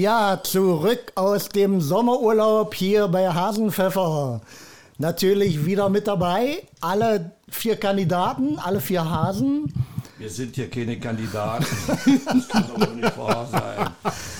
Ja, zurück aus dem Sommerurlaub hier bei Hasenpfeffer. Natürlich wieder mit dabei. Alle vier Kandidaten, alle vier Hasen. Wir sind hier keine Kandidaten. Das kann doch nicht wahr sein.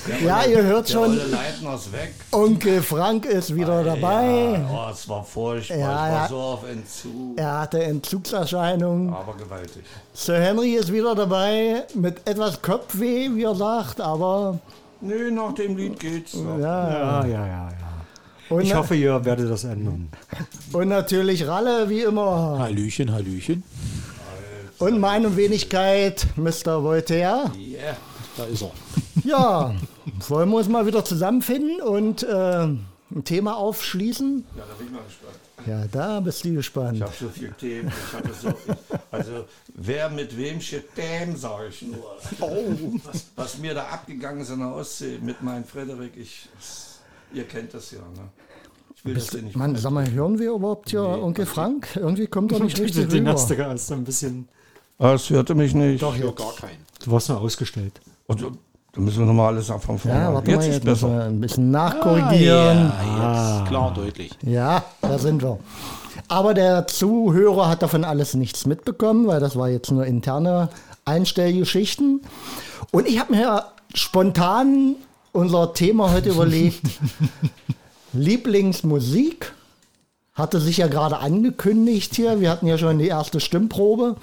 Der Ja, Olle- ihr hört schon. Leitner ist weg. Onkel Frank ist wieder dabei. Ja, oh, es war furchtbar. Ja, ich war so auf Entzug. Er hatte Entzugserscheinungen. Aber gewaltig. Sir Henry ist wieder dabei mit etwas Kopfweh, wie er sagt, aber Nö, nach dem Lied geht's. noch. ja. Ja, ja, ja, ja. Und, Ich hoffe, ihr werdet das ändern. und natürlich Ralle, wie immer. Hallöchen, Hallöchen. Und meine Wenigkeit, Mr. Voltaire. Yeah. Da ist er. Ja, wollen wir uns mal wieder zusammenfinden und äh, ein Thema aufschließen? Ja, da bin ich mal gespannt. Ja, da bist du gespannt. Ich habe so viele Themen. Ich habe so, also, wer mit wem damn, sage ich nur. Was, was mir da abgegangen ist in der Ostsee mit meinem Frederik, ich, ihr kennt das ja. Ne? Ich will das dir nicht Mann, sag mal, hören wir überhaupt hier Onkel Frank? Irgendwie kommt er nicht richtig Den rüber. du hast du ein bisschen. Ah, es hörte mich nicht. Doch, Ja, gar keinen. Du warst nur ausgestellt. Und, da müssen wir nochmal alles anfangen. Ja, warte mal, ist jetzt müssen besser. wir ein bisschen nachkorrigieren. Ja, jetzt. Klar, deutlich. Ja, da sind wir. Aber der Zuhörer hat davon alles nichts mitbekommen, weil das war jetzt nur interne Einstellgeschichten. Und ich habe mir spontan unser Thema heute überlegt. Lieblingsmusik hatte sich ja gerade angekündigt hier. Wir hatten ja schon die erste Stimmprobe.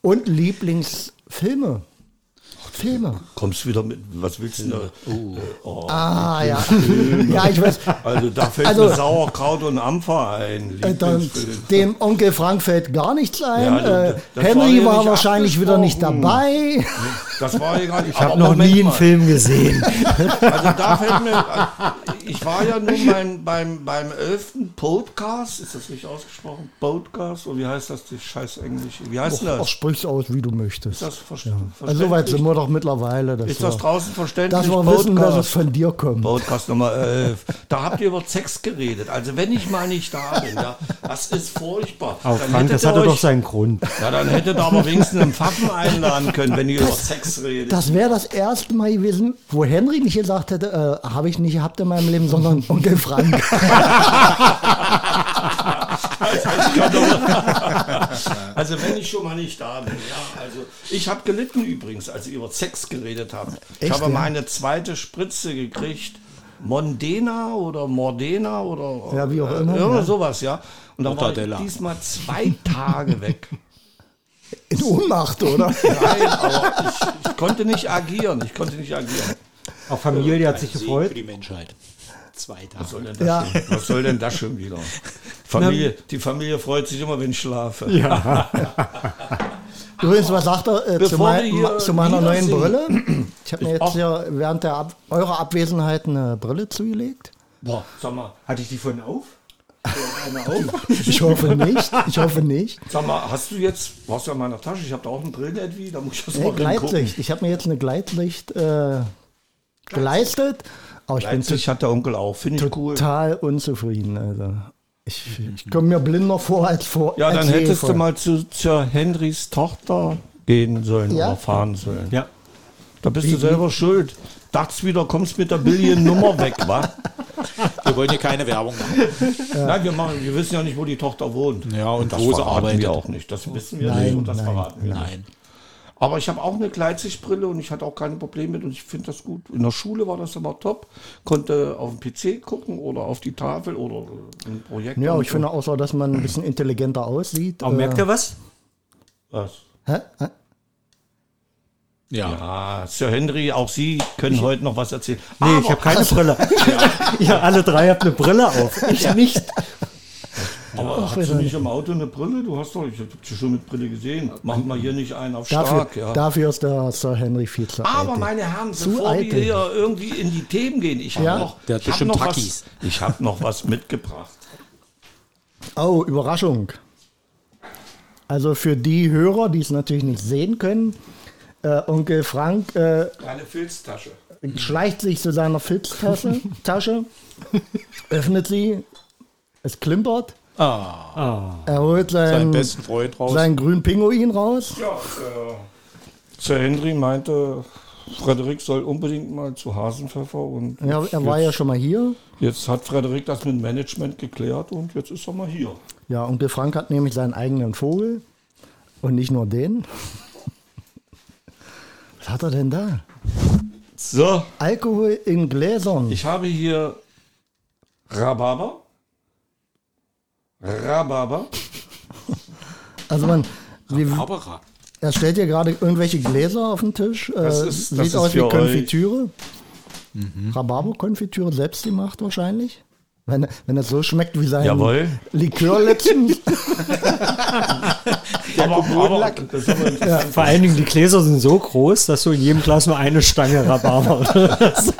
Und Lieblingsfilme. Filme. Kommst wieder mit, was willst du da? Oh. Ah, ja. ja, ich weiß. Also da fällt Also- mir Sauerkraut und Ampfer ein. Äh, Dann, dem Onkel Frank fällt gar nichts ein. Ja, das- äh, das Henry war war, ja nicht wahrscheinlich wieder nicht dabei. Das war egal. Ich Ich habe noch nie einen Film gesehen. Also da fällt mir, ich war ja nun beim, beim, beim 11. Podcast, ist das richtig ausgesprochen? Podcast? Oder wie heißt das, das scheiß Englisch? Wie heißt Ach, das? sprich's aus, wie du möchtest. Ist das ver Also soweit sind? Wir doch mittlerweile. Dass Ist das wir, draußen verständlich? dass wir wissen, dass es Podcast. von dir kommt. Podcast Nummer 11. Da habt ihr über Sex geredet. Also wenn ich mal nicht da bin, ja, das ist furchtbar. Aber Dann Frank, das hatte euch- doch seinen Grund. Ja, dann hättet ihr aber wenigstens einen Pfaffen einladen können, wenn ihr über Sex redet. Das wäre das erste Mal gewesen, wo Henry nicht gesagt hätte, äh, habe ich nicht gehabt in meinem Leben, sondern Onkel Frank. Also wenn ich schon mal nicht da bin, ja. Also ich habe gelitten übrigens, als ihr über Sex geredet habt. Ich habe ja? meine zweite Spritze gekriegt. Mondena oder Mordena oder Ja, wie auch äh, immer, Irgend ja. sowas, ja. Und dann war ich diesmal zwei Tage weg. In Ohnmacht, oder? Nein, aber ich, ich konnte nicht agieren. Ich konnte nicht agieren. Auch Familie hat sich gefreut. für die Menschheit. Zwei Was soll Tage. denn das, Ja. schon, was soll denn das schon wieder? Familie, die Familie freut sich immer, wenn ich schlafe. Übrigens, was sagt er äh, zu, mein, zu meiner neuen Brille? Ich habe mir jetzt ja während der Ab eurer Abwesenheit eine Brille zugelegt. Boah, sag mal, Hatte ich die vorhin auf? Ich hoffe nicht. Ich hoffe nicht. sag mal, hast du jetzt, warst du in meiner Tasche, ich habe da auch ein Brillenetui, da muss ich das Nee, mal. Gleitlicht. Ich habe mir jetzt eine Gleitlicht äh, geleistet, aber ich bin Leipzig hat der Onkel auch, finde ich cool. total unzufrieden. Also ich, ich komme mir blinder vor als vor. Ja, dann hättest vor. du mal zu, zur Henrys Tochter gehen sollen Ja. oder fahren sollen. Ja. Da bist du selber schuld. Dacht's wieder, kommst mit der Billion-Nummer weg, wa? Wir wollen hier keine Werbung machen. Nein, wir, machen, wir wissen ja nicht, wo die Tochter wohnt. Ja, und das wo sie verraten arbeitet. wir auch nicht. Das wissen wir Nein, nicht und das nein, verraten wir nicht. Aber ich habe auch eine Gleitsichtbrille und ich hatte auch keine Probleme mit und ich finde das gut. In der Schule war das immer top. Konnte auf dem PC gucken oder auf die Tafel oder ein Projekt. Ja, aber ich finde außer, dass man ein bisschen intelligenter aussieht. Aber merkt ihr was? Was? Hä? Hä? Ja. Ah, Sir Henry, auch Sie können heute noch was erzählen. Nee, ich habe keine Brille. ja, alle drei habt eine Brille auf. Ich nicht. Aber hast du nicht im Auto eine Brille? Du hast doch, ich habe dich schon mit Brille gesehen. Machen wir hier nicht einen auf Dafür, stark, ja. dafür ist der Sir Henry viel zu Aber eitel. meine Herren, Zu bevor wir eitel. hier irgendwie in die Themen gehen, ich habe Ja. noch, Der hat ich hab bestimmt noch, was, ich hab noch was mitgebracht. Oh, Überraschung. Also für die Hörer, die es natürlich nicht sehen können, äh, Onkel Frank äh, Eine Filztasche. schleicht sich zu seiner Filztasche, Tasche, öffnet sie, es klimpert, Ah, er holt seinen seinen, besten Freund raus. seinen grünen Pinguin raus. Ja, äh, Sir Henry meinte, Frederik soll unbedingt mal zu Hasenpfeffer und Ja, er war ja jetzt, schon mal hier. jetzt hat Frederik das mit dem Management geklärt und jetzt ist er mal hier. Ja, Onkel Frank hat nämlich seinen eigenen Vogel. Und nicht nur den. Was hat er denn da? So, Alkohol in Gläsern. ich habe hier Rhabarber. Rhabarber. Also man, wie, Barbara. er stellt hier gerade irgendwelche Gläser auf den Tisch. Äh, Das ist- das sieht ist aus wie. Konfitüre. Rhabarber-Konfitüre selbst gemacht wahrscheinlich. Wenn, wenn das so schmeckt wie sein Jawohl. letztens. aber, ist aber interessant. Vor allen Dingen, die Gläser sind so groß, dass du in jedem Glas nur eine Stange Rhabarber hast.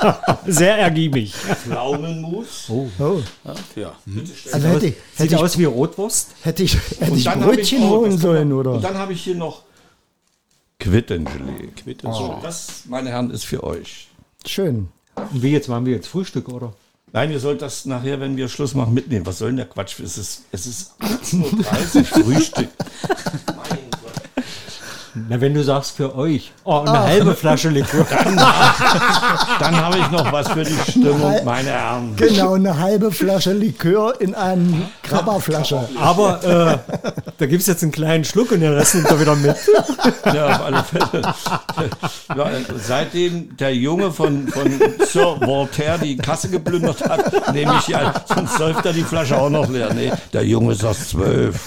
Sehr ergiebig. Pflaumenmus. Oh. Ja. Also hätte ich, Sieht hätte ich, aus wie Rotwurst. hätte ich, hätte ich Brötchen oh, holen sollen, oder? Und dann habe ich hier noch Quittengelee. Quitte ist schön. Das, meine Herren, ist für euch. Schön. Und wie jetzt machen wir jetzt Frühstück, oder? Nein, ihr sollt das nachher, wenn wir Schluss machen, mitnehmen. Was soll denn der Quatsch? Es ist, es ist 18.30 Uhr Frühstück. Na, wenn du sagst für euch. Oh, eine halbe Flasche Likör. Dann habe ich noch was für die Stimmung, meine Herren. Genau, eine halbe Flasche Likör in einem Grabberflasche. Aber äh, da gibt es jetzt einen kleinen Schluck und den Rest nimmt er wieder mit. Ja, auf alle Fälle. Ja, seitdem der Junge von, von Sir Voltaire die Kasse geplündert hat, nehme ich ja, sonst säuft er die Flasche auch noch leer. Nee, der Junge ist aus zwölf.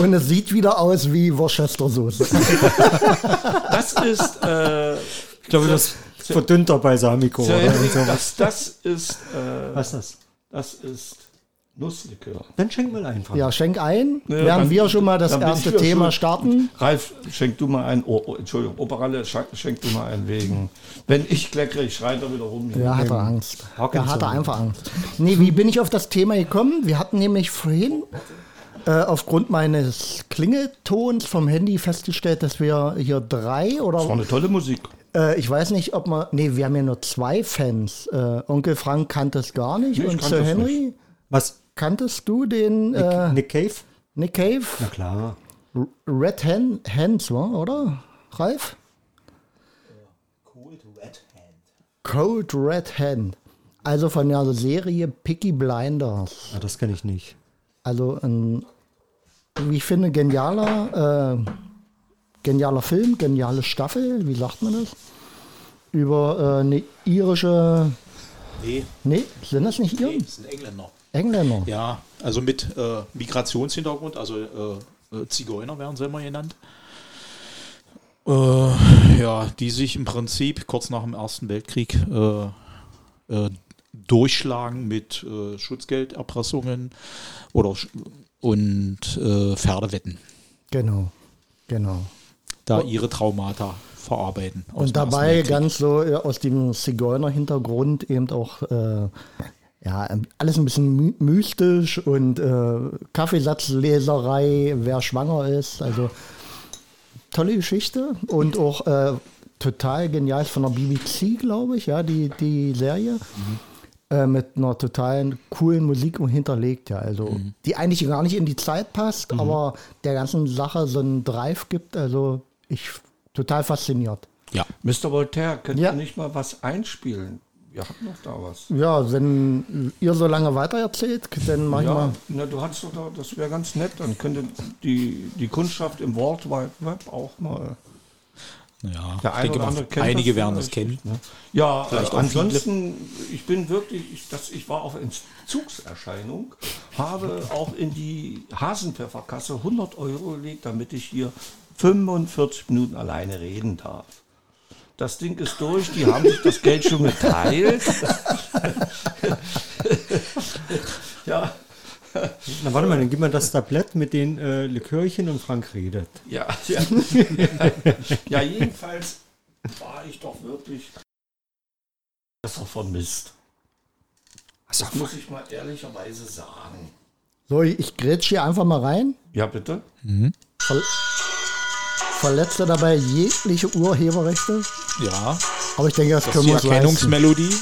Und es sieht wieder aus wie Worcestersoße. Das ist, äh, Ich glaube, das verdünnt er Balsamico. Oder sowas. das, das ist, äh, Was ist das? das ist Nusslikör. Dann schenk mal einfach. Ja, schenk ein, Ja, während dann- wir schon mal das erste Thema schuld. starten. Ralf, schenk du mal ein, oh, oh, Entschuldigung, Operalle, schenk, schenk du mal ein wegen, wenn ich kleckere, ich schreit er wieder rum. Ja, hat er Angst. Da hat er einfach Angst. Nee, wie bin ich auf das Thema gekommen? Wir hatten nämlich vorhin äh, aufgrund meines Klingeltons vom Handy festgestellt, dass wir hier drei Das war oder eine tolle Musik. äh, ich weiß nicht, ob man. Nee, wir haben ja nur zwei Fans. Äh, Onkel Frank kannte es gar nicht Nee, ich und kannte Sir es Henry. Was? Kanntest du den äh, Nick Cave? Nick Cave? Na klar. R- Red Hand, Hands, war, oder? Ralf? Cold Red Hand. Also von der Serie Picky Blinders. Ja, das kenne ich nicht. Also ein, wie ich finde, genialer, äh, genialer Film, geniale Staffel, wie sagt man das? Über äh, eine irische, Nee, nee, sind das nicht nee, Iren? das sind Engländer. Engländer. Ja, also mit äh, Migrationshintergrund, also äh, äh, Zigeuner werden sie immer genannt. Äh, ja, die sich im Prinzip kurz nach dem Ersten Weltkrieg durchschlagen mit Schutzgelderpressungen oder und äh, Pferdewetten, Genau, genau. da ihre Traumata verarbeiten. Und dabei ganz so äh, aus dem Zigeuner-Hintergrund eben auch äh, ja, alles ein bisschen my mystisch und äh, Kaffeesatzleserei, wer schwanger ist. Also tolle Geschichte und auch äh, total genial von der BBC, glaube ich, ja, die, die Serie. Äh, mit einer total coolen Musik hinterlegt, ja. Also, die eigentlich gar nicht in die Zeit passt, aber der ganzen Sache so einen Drive gibt. Also, ich total fasziniert. Ja, Mr. Voltaire, könnt Ja. ihr nicht mal was einspielen? Wir hatten noch da was. Ja, wenn ihr so lange weitererzählt, dann mach ich Ja, mal. na, du hattest doch da, das wäre ganz nett. Dann könnte die, die Kundschaft im World Wide Web auch mal. Ja. Der eine oder andere kennt einige das werden das vielleicht, kennen. ne? Ja, Vielleicht äh, ansonsten, ich bin wirklich, ich, das, ich war auf Entzugserscheinung, habe auch in die Hasenpfefferkasse 100 Euro gelegt, damit ich hier 45 Minuten alleine reden darf. Das Ding ist durch, die haben sich das Geld schon geteilt. ja, Na warte mal, dann gib mal das Tablett mit den äh, Likörchen und Frank redet. ja, ja. ja, jedenfalls war ich doch wirklich das doch vermisst. Das muss ich mal ehrlicherweise sagen. So, ich grätsch hier einfach mal rein. Ja, bitte? Ver verletze dabei jegliche Urheberrechte. Ja, Aber ich denke, das, das ist können die wir uns leisten. Erkennungsmelodie.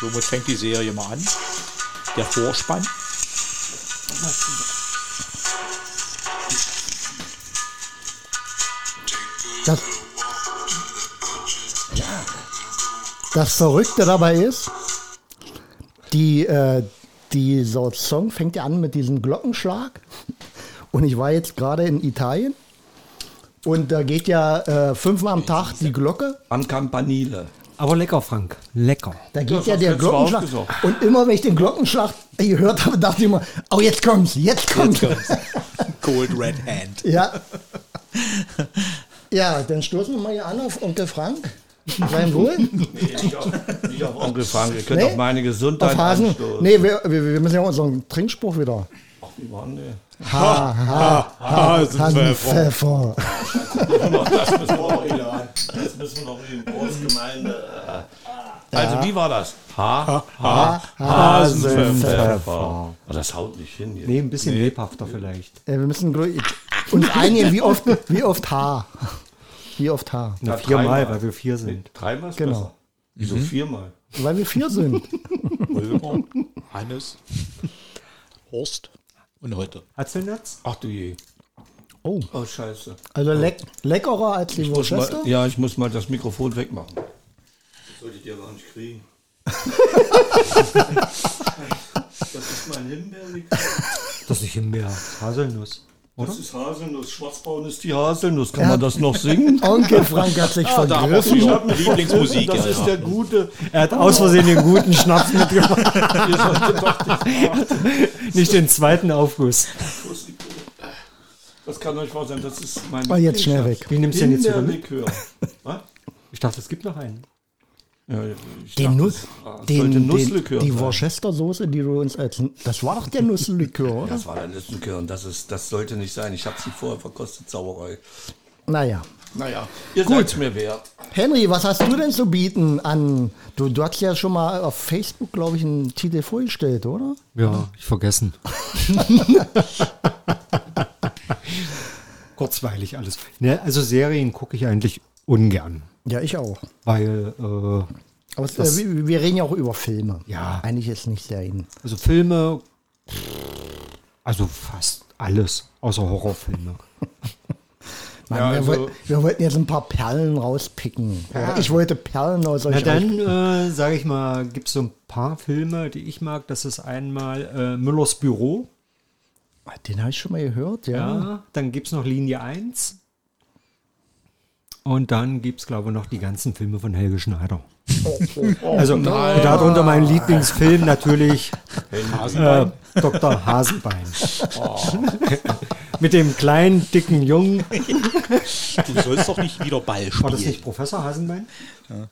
Somit fängt die Serie mal an. Der Vorspann. Das, das Verrückte dabei ist, die, äh, dieser Song fängt ja an mit diesem Glockenschlag. Und ich war jetzt gerade in Italien. Und da geht ja äh, fünfmal am Tag die Glocke. Am Campanile. Aber lecker, Frank. Lecker. Da geht Das ja hast der jetzt Glockenschlag. Und immer wenn ich den Glockenschlag gehört habe, dachte ich immer, oh, jetzt kommt's, jetzt kommt's. Cold Red Hand. Ja. Ja, dann stoßen wir mal hier an auf Onkel Frank. Sein Wohl. Nee, nicht auf, nicht auf Onkel Frank. Ihr könnt Nee? auf meine Gesundheit Auf Hasen. anstoßen. Nee, wir, wir, wir müssen ja unseren Trinkspruch wieder. Ach, wie war denn der? Ha, ha, Hasenpfeffer. Das müssen wir noch in Das müssen wir noch in Großgemeinde. äh, Also, wie war das? Ha, ha, Hasenpfeffer. Oh, Das haut nicht hin. Jetzt. Nee, ein bisschen lebhafter vielleicht. Ja, wir müssen uns einigen, wie oft, wie oft Haar. Wie oft Haar. Na, viermal, weil wir vier sind. Dreimal ist Genau. besser. Wieso viermal? Weil wir vier sind. Holger, Hannes, Horst und heute. Hatzelnetz? Ach du je. Oh, Oh, scheiße. also leck, leckerer als die Worcester. ja, ich muss mal das Mikrofon wegmachen. Das sollte ich dir gar nicht kriegen. das ist mein Himbeerlikör. Das ist nicht mehr Haselnuss. Das ist Haselnuss. Schwarzbraun ist die Haselnuss. Kann man das noch singen? Onkel Frank hat sich wir vergriffen. wieder Lieblingsmusik. Das ja, ist ja. der gute. Er hat aus Versehen den guten Schnaps mitgebracht. Nicht den zweiten Aufguss. Das kann euch wahr sein. Das ist mein. Oh, jetzt schnell weg. Wie nimmst du den jetzt wieder mit? Ich dachte, es gibt noch einen. Ja, Den dachte, Nuss, den, den, Nusslikör die. Worcester-Soße, die du uns als. Das war doch der Nusslikör, oder? Das war der Nusslikör und das, ist, das sollte nicht sein. Ich habe sie vorher verkostet, Sauerei. Naja. Naja, ihr seid mir wert. Henry, was hast du denn zu bieten an. Du, du hast ja schon mal auf Facebook, glaube ich, einen Titel vorgestellt, oder? Ja, ich vergessen. Kurzweilig alles. Ne, also Serien gucke ich eigentlich ungern, Ja, ich auch. weil äh, Aber es, äh, wir, wir reden ja auch über Filme. Ja. Eigentlich jetzt nicht Serien. also Filme, also fast alles außer Horrorfilme. Mann, Ja, wir, also- wollten, wir wollten jetzt ein paar Perlen rauspicken. Oder Ich wollte Perlen aus Na euch dann, äh, sage ich mal, gibt es so ein paar Filme, die ich mag. Das ist einmal äh, Müllers Büro. raus- Den habe ich schon mal gehört, ja. Ja. Dann gibt es noch Linie 1. Und dann gibt es, glaube ich, noch die ganzen Filme von Helge Schneider. also darunter mein Lieblingsfilm natürlich äh, Dr. Hasenbein. Mit dem kleinen, dicken Jungen. Du sollst doch nicht wieder Ball War das spielen. nicht Professor Hasenbein?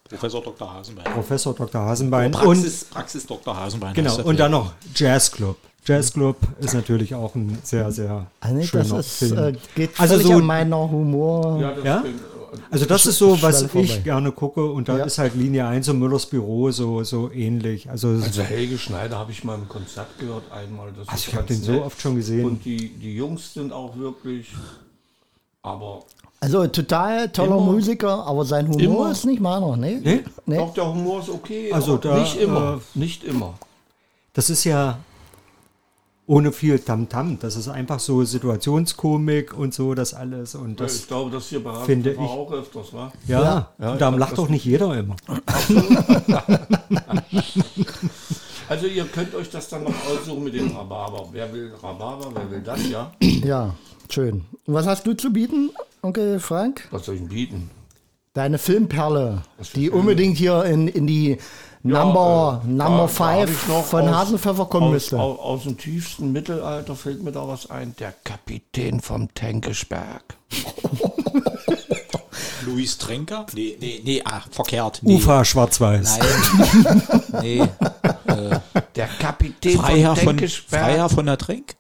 Professor Dr. Hasenbein. Professor Dr. Hasenbein. Und, Praxis, Praxis Dr. Hasenbein. genau, und dann Film. noch Jazzclub. Jazzclub ist natürlich auch ein sehr, sehr Ah, nee, schöner das ist, Film. äh, geht Also so- meiner Humor. das Ja? bin- Also das ist so, was vorbei. ich gerne gucke und da Ja. ist halt Linie 1 und Müllers Büro so, so ähnlich. Also, Also Helge Schneider habe ich mal im Konzert gehört einmal. Das also ich habe den so nett. oft schon gesehen. Und die, die Jungs sind auch wirklich. Aber Also total toller Immer. Musiker, aber sein Humor Immer. ist nicht meiner, ne? Nee? Nee. auch der Humor ist okay. Also da, nicht immer. äh, nicht immer. Das ist ja ohne viel Tamtam. Das ist einfach so Situationskomik und so, das alles. Und das, ich glaube, das hier bei finde ich- auch öfters, wa? ja, Ja, und ich darum lacht doch nicht jeder immer. Also ihr könnt euch das dann noch aussuchen mit dem Rhabarber. Wer will Rhabarber, wer will das, ja? Ja, schön. Und was hast du zu bieten, Onkel Frank? Was soll ich denn bieten? Deine Filmperle, die Filme? unbedingt hier in, in die Number, äh, Number da- da hab 5 ich noch von aus- Hasenpfeffer kommen aus, müsste. Aus, aus dem tiefsten Mittelalter fällt mir da was ein. Der Kapitän vom Tänkischberg. Luis Trenker? Nee, nee, nee, ah, verkehrt. Nee. Ufa schwarz-weiß. Nein. nee. Der Kapitän Freiherr vom von, Tänkischberg. Freiherr von der Tränk?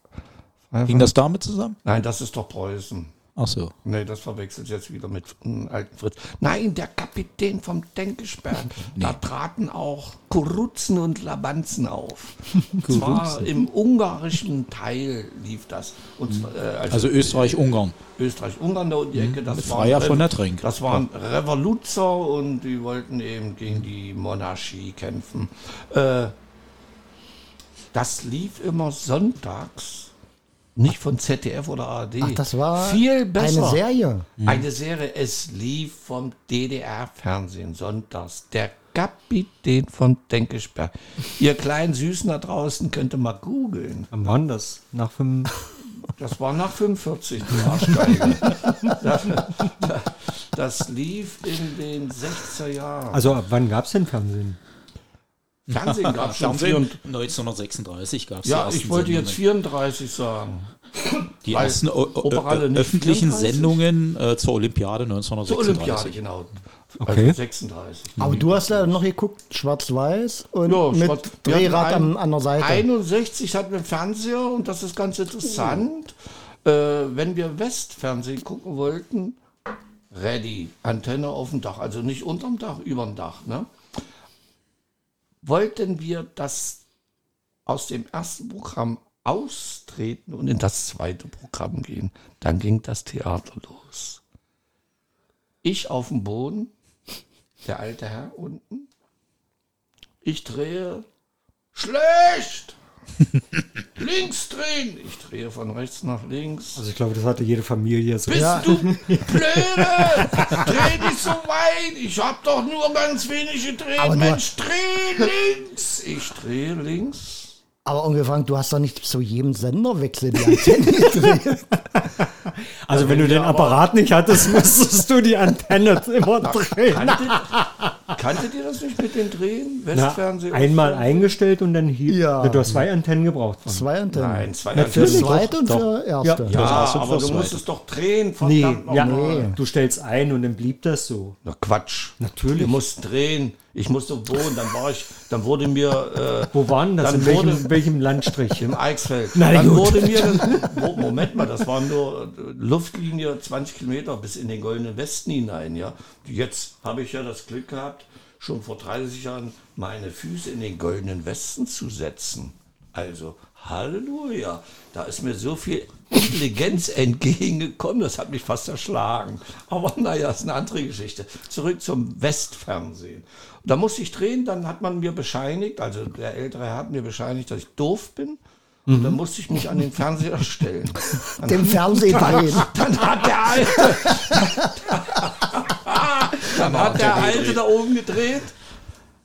Ging das damit zusammen? Nein, das ist doch Preußen. Ach so. Nee, das verwechselt jetzt wieder mit einem alten Fritz. Nein, der Kapitän vom Tänkischberg. Da traten auch Kuruzen und Labanzen auf. Zwar im ungarischen Teil lief das. Und zwar, äh, Also Österreich-Ungarn. Österreich-Ungarn da um die Ecke. Das Mit waren Freier Rev- von der Tränk. Das waren Revoluzer und die wollten eben gegen die Monarchie kämpfen. Äh, das lief immer sonntags Nicht von ZDF oder ARD. Ach, das war viel besser. eine Serie. Eine Serie. Es lief vom DDR-Fernsehen sonntags. Der Kapitän von Denkesberg. Ihr kleinen Süßen da draußen könnt ihr mal googeln. Wann das? Nach fünf. Das war nach 45, die Arschgeige. das, das lief in den 60er Jahren. Also ab wann gab es denn Fernsehen? Fernsehen gab es schon. Fernsehen, 34 1936 gab es Ja, ich wollte jetzt 34 sagen. die weil ersten o- o- Operalle nicht öffentlichen 34? Sendungen äh, zur Olympiade Zur 1936. Olympiade, genau. Okay. Also 36. Aber du hast ja noch geguckt, schwarz-weiß und Ja, mit hatten Drehrad ein- an, an der Seite. 61 hatten wir einen Fernseher und das ist ganz interessant. Äh, wenn wir Westfernsehen gucken wollten, ready, Antenne auf dem Dach, also nicht unterm Dach, überm Dach. Ne? Wollten wir das aus dem ersten Programm austreten und in das zweite Programm gehen, dann ging das Theater los. Ich auf dem Boden, der alte Herr unten, ich drehe schlecht. links drehen. Ich drehe von rechts nach links. Also ich glaube, das hatte jede Familie so. Bist du blöde? Dreh nicht so weit. Ich hab doch nur ganz wenig gedreht. Mensch, dreh links. Ich drehe links. Aber umgefangen, du hast doch nicht zu jedem Senderwechsel die Antenne gedreht. Also wenn du den Apparat nicht hattest, musstest du die Antenne immer drehen. Kanntet, kanntet ihr das nicht mit den Drehen? Westfernsehen? einmal eingestellt und dann hier. Ja. Du hast zwei Antennen gebraucht. Von. Zwei Antennen. Nein, zwei Für Antennen. zweite und Doch, für erste. Ja. Ja, aber du Zweite. musst es doch drehen. Nee, Verdammt ja, nochmal. du stellst ein und dann blieb das so. Na Quatsch. Natürlich. Wir mussten drehen. Ich musste wohnen. Dann war ich, dann wurde mir, äh, Wo waren das? Dann In welchem, wurde- welchem Landstrich? im Eichsfeld. Na dann gut. wurde mir, Mo- Moment mal, das waren nur äh, Luftlinie 20 Kilometer bis in den Goldenen Westen hinein, ja. Jetzt habe ich ja das Glück gehabt, schon vor 30 Jahren meine Füße in den Goldenen Westen zu setzen. Also, Halleluja. Da ist mir so viel Intelligenz entgegengekommen, das hat mich fast erschlagen. Aber naja, ist eine andere Geschichte. Zurück zum Westfernsehen. Und da musste ich drehen, dann hat man mir bescheinigt, also der ältere Herr hat mir bescheinigt, dass ich doof bin. Und dann musste ich mich an den Fernseher stellen. Dann, Dem drehen. dann hat der Alte, dann hat der Alte da oben gedreht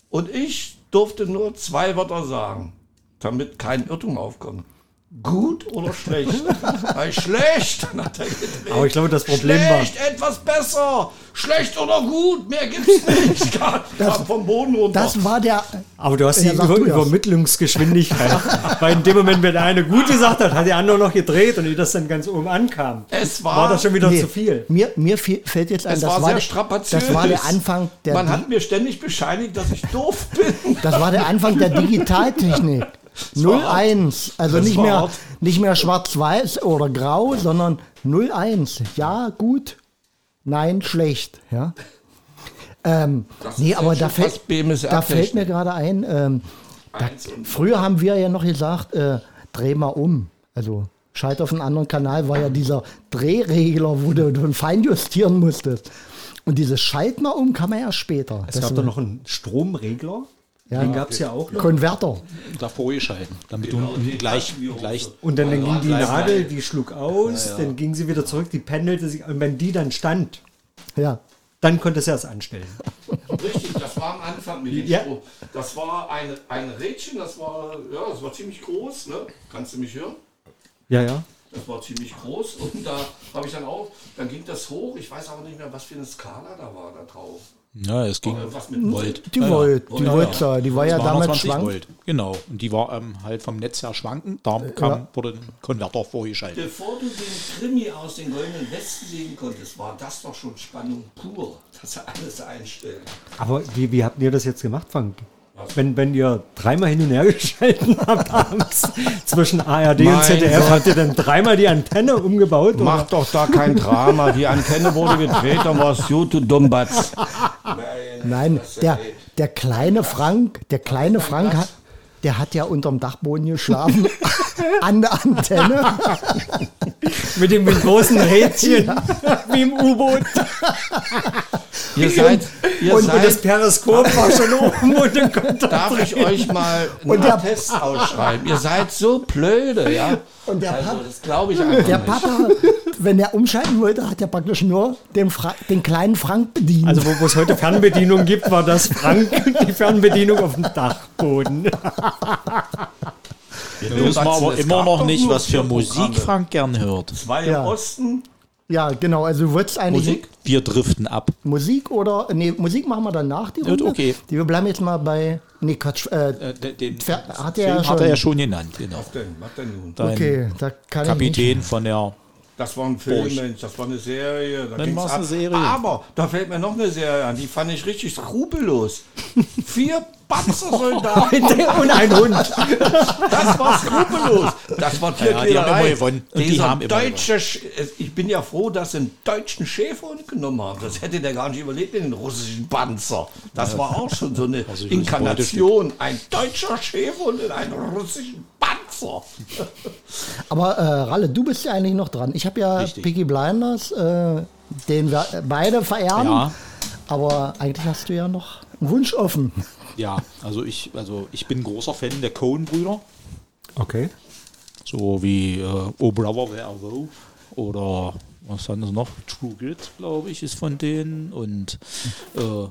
und ich durfte nur zwei Wörter sagen, damit kein Irrtum aufkommt. Gut oder schlecht? Weil schlecht, hat er gedreht. Aber ich glaube, das Problem war- Schlecht, etwas besser. Schlecht oder gut, mehr gibt's nicht. Kam vom Boden runter. Das war der. Aber du hast die Über. Übermittlungsgeschwindigkeit. Weil in dem Moment, wenn der eine gut gesagt hat, hat der andere noch gedreht und wie das dann ganz oben ankam, es war, war das schon wieder Nee, zu viel. Mir, mir fällt jetzt ein, es das war war, sehr strapaziös. das war der Anfang der, Man hat mir ständig bescheinigt, dass ich doof bin. das war der Anfang der Digitaltechnik. War 01, also Das nicht mehr, hart. nicht mehr schwarz-weiß oder grau, sondern 01. Ja, gut, nein, schlecht. Ja. Ähm, Das nee, ist aber da fällt, da fällt mir gerade ein, ähm, da, früher haben wir ja noch gesagt, äh, dreh mal um. Also schalt auf einen anderen Kanal war ja dieser Drehregler, wo du, du feinjustieren musstest. Und dieses Schalt mal um kann man ja später. Es gab da noch einen Stromregler. Ja. Den gab es ja auch noch. Konverter. davor geschalten, damit Genau, du die gleich, gleich. Und dann, dann ging die Nadel, die schlug aus, dann ging sie wieder zurück, die pendelte sich. Und wenn die dann stand, Ja. dann konntest du erst anstellen. Richtig, das war am Anfang mit dem Ja. Das war ein, ein Rädchen, das war, ja, das war ziemlich groß, ne? Kannst du mich hören? Ja, ja. Das war ziemlich groß und da habe ich dann auch, dann ging das hoch, ich weiß aber nicht mehr, was für eine Skala da war da drauf. Ja, es ging Äh, Was mit Volt. Die Ja, ja. Volt, die Ja, Voltzahl, die war ja damals 220 schwank. Volt. Genau. Und die war ähm, halt vom Netz her schwanken. Da kam, wurde ein Konverter vorgeschaltet. Bevor du den Krimi aus den Goldenen Westen sehen konntest, war das doch schon Spannung pur, dass er alles einstellt. Aber wie, wie habt ihr das jetzt gemacht, Frank? Wenn, wenn ihr dreimal hin und her geschalten habt abends zwischen ARD und Mein ZDF, Gott. habt ihr dann dreimal die Antenne umgebaut? Mach doch da kein Drama. Die Antenne wurde gedreht, dann war es gut, du Dummbatz. Nein, der, der kleine Frank, der kleine Frank hat, der hat ja unterm Dachboden geschlafen an der Antenne. Mit dem mit großen Rädchen, wie im U-Boot. Ihr seid, ihr Und, und das seid, Periskop war schon oben und dann kommt da darf ich euch mal einen der- Attest ausschreiben? Ihr seid so blöde, ja? Und der also, das glaube ich einfach Der nicht. Papa, wenn er umschalten wollte, hat er praktisch nur den, Fra den kleinen Frank bedient. Also wo wo es heute Fernbedienung gibt, war das Frank die Fernbedienung auf dem Dachboden. Jetzt wissen wir aber immer noch nicht, was für Musik Programme. Frank gern hört. Zwei Ja. im Osten. ja, genau. Also du wolltest eigentlich Musik? Wir driften ab. Musik oder nee, Musik machen wir danach die Runde. okay. Die, wir bleiben jetzt mal bei nee Quatsch. Äh, Äh, den Ver- hat er ja hat schon- er ja schon genannt, genau. Was denn? Was denn nun? Dein okay, da kann Kapitän von der. Das war ein Film, Bursch. Mensch, das war eine Serie. Da Dann war's ab. eine Serie. Aber da fällt mir noch eine Serie an, die fand ich richtig skrupellos. Vier Panzersoldaten Und ein Hund. Das war skrupellos. Das war Ja, ja, die haben immer gewonnen. Und die Dieser haben immer deutsche, Sch- ich bin ja froh, dass sie einen deutschen Schäferhund genommen haben. Das hätte der gar nicht überlebt in den russischen Panzer. Das war auch schon so eine Also, Inkarnation. Ein deutscher Schäferhund in einem russischen Panzer. Aber äh, Ralle, du bist ja eigentlich noch dran. Ich habe ja Richtig. Peaky Blinders, äh, den wir beide verehren. Ja. Aber eigentlich hast du ja noch einen Wunsch offen. Ja, also ich, also ich bin großer Fan der Coen-Brüder. Okay. So wie äh, Oh Brother, Where Are Thou? Oder was haben sie noch? True Grit, glaube ich, ist von denen. Und äh,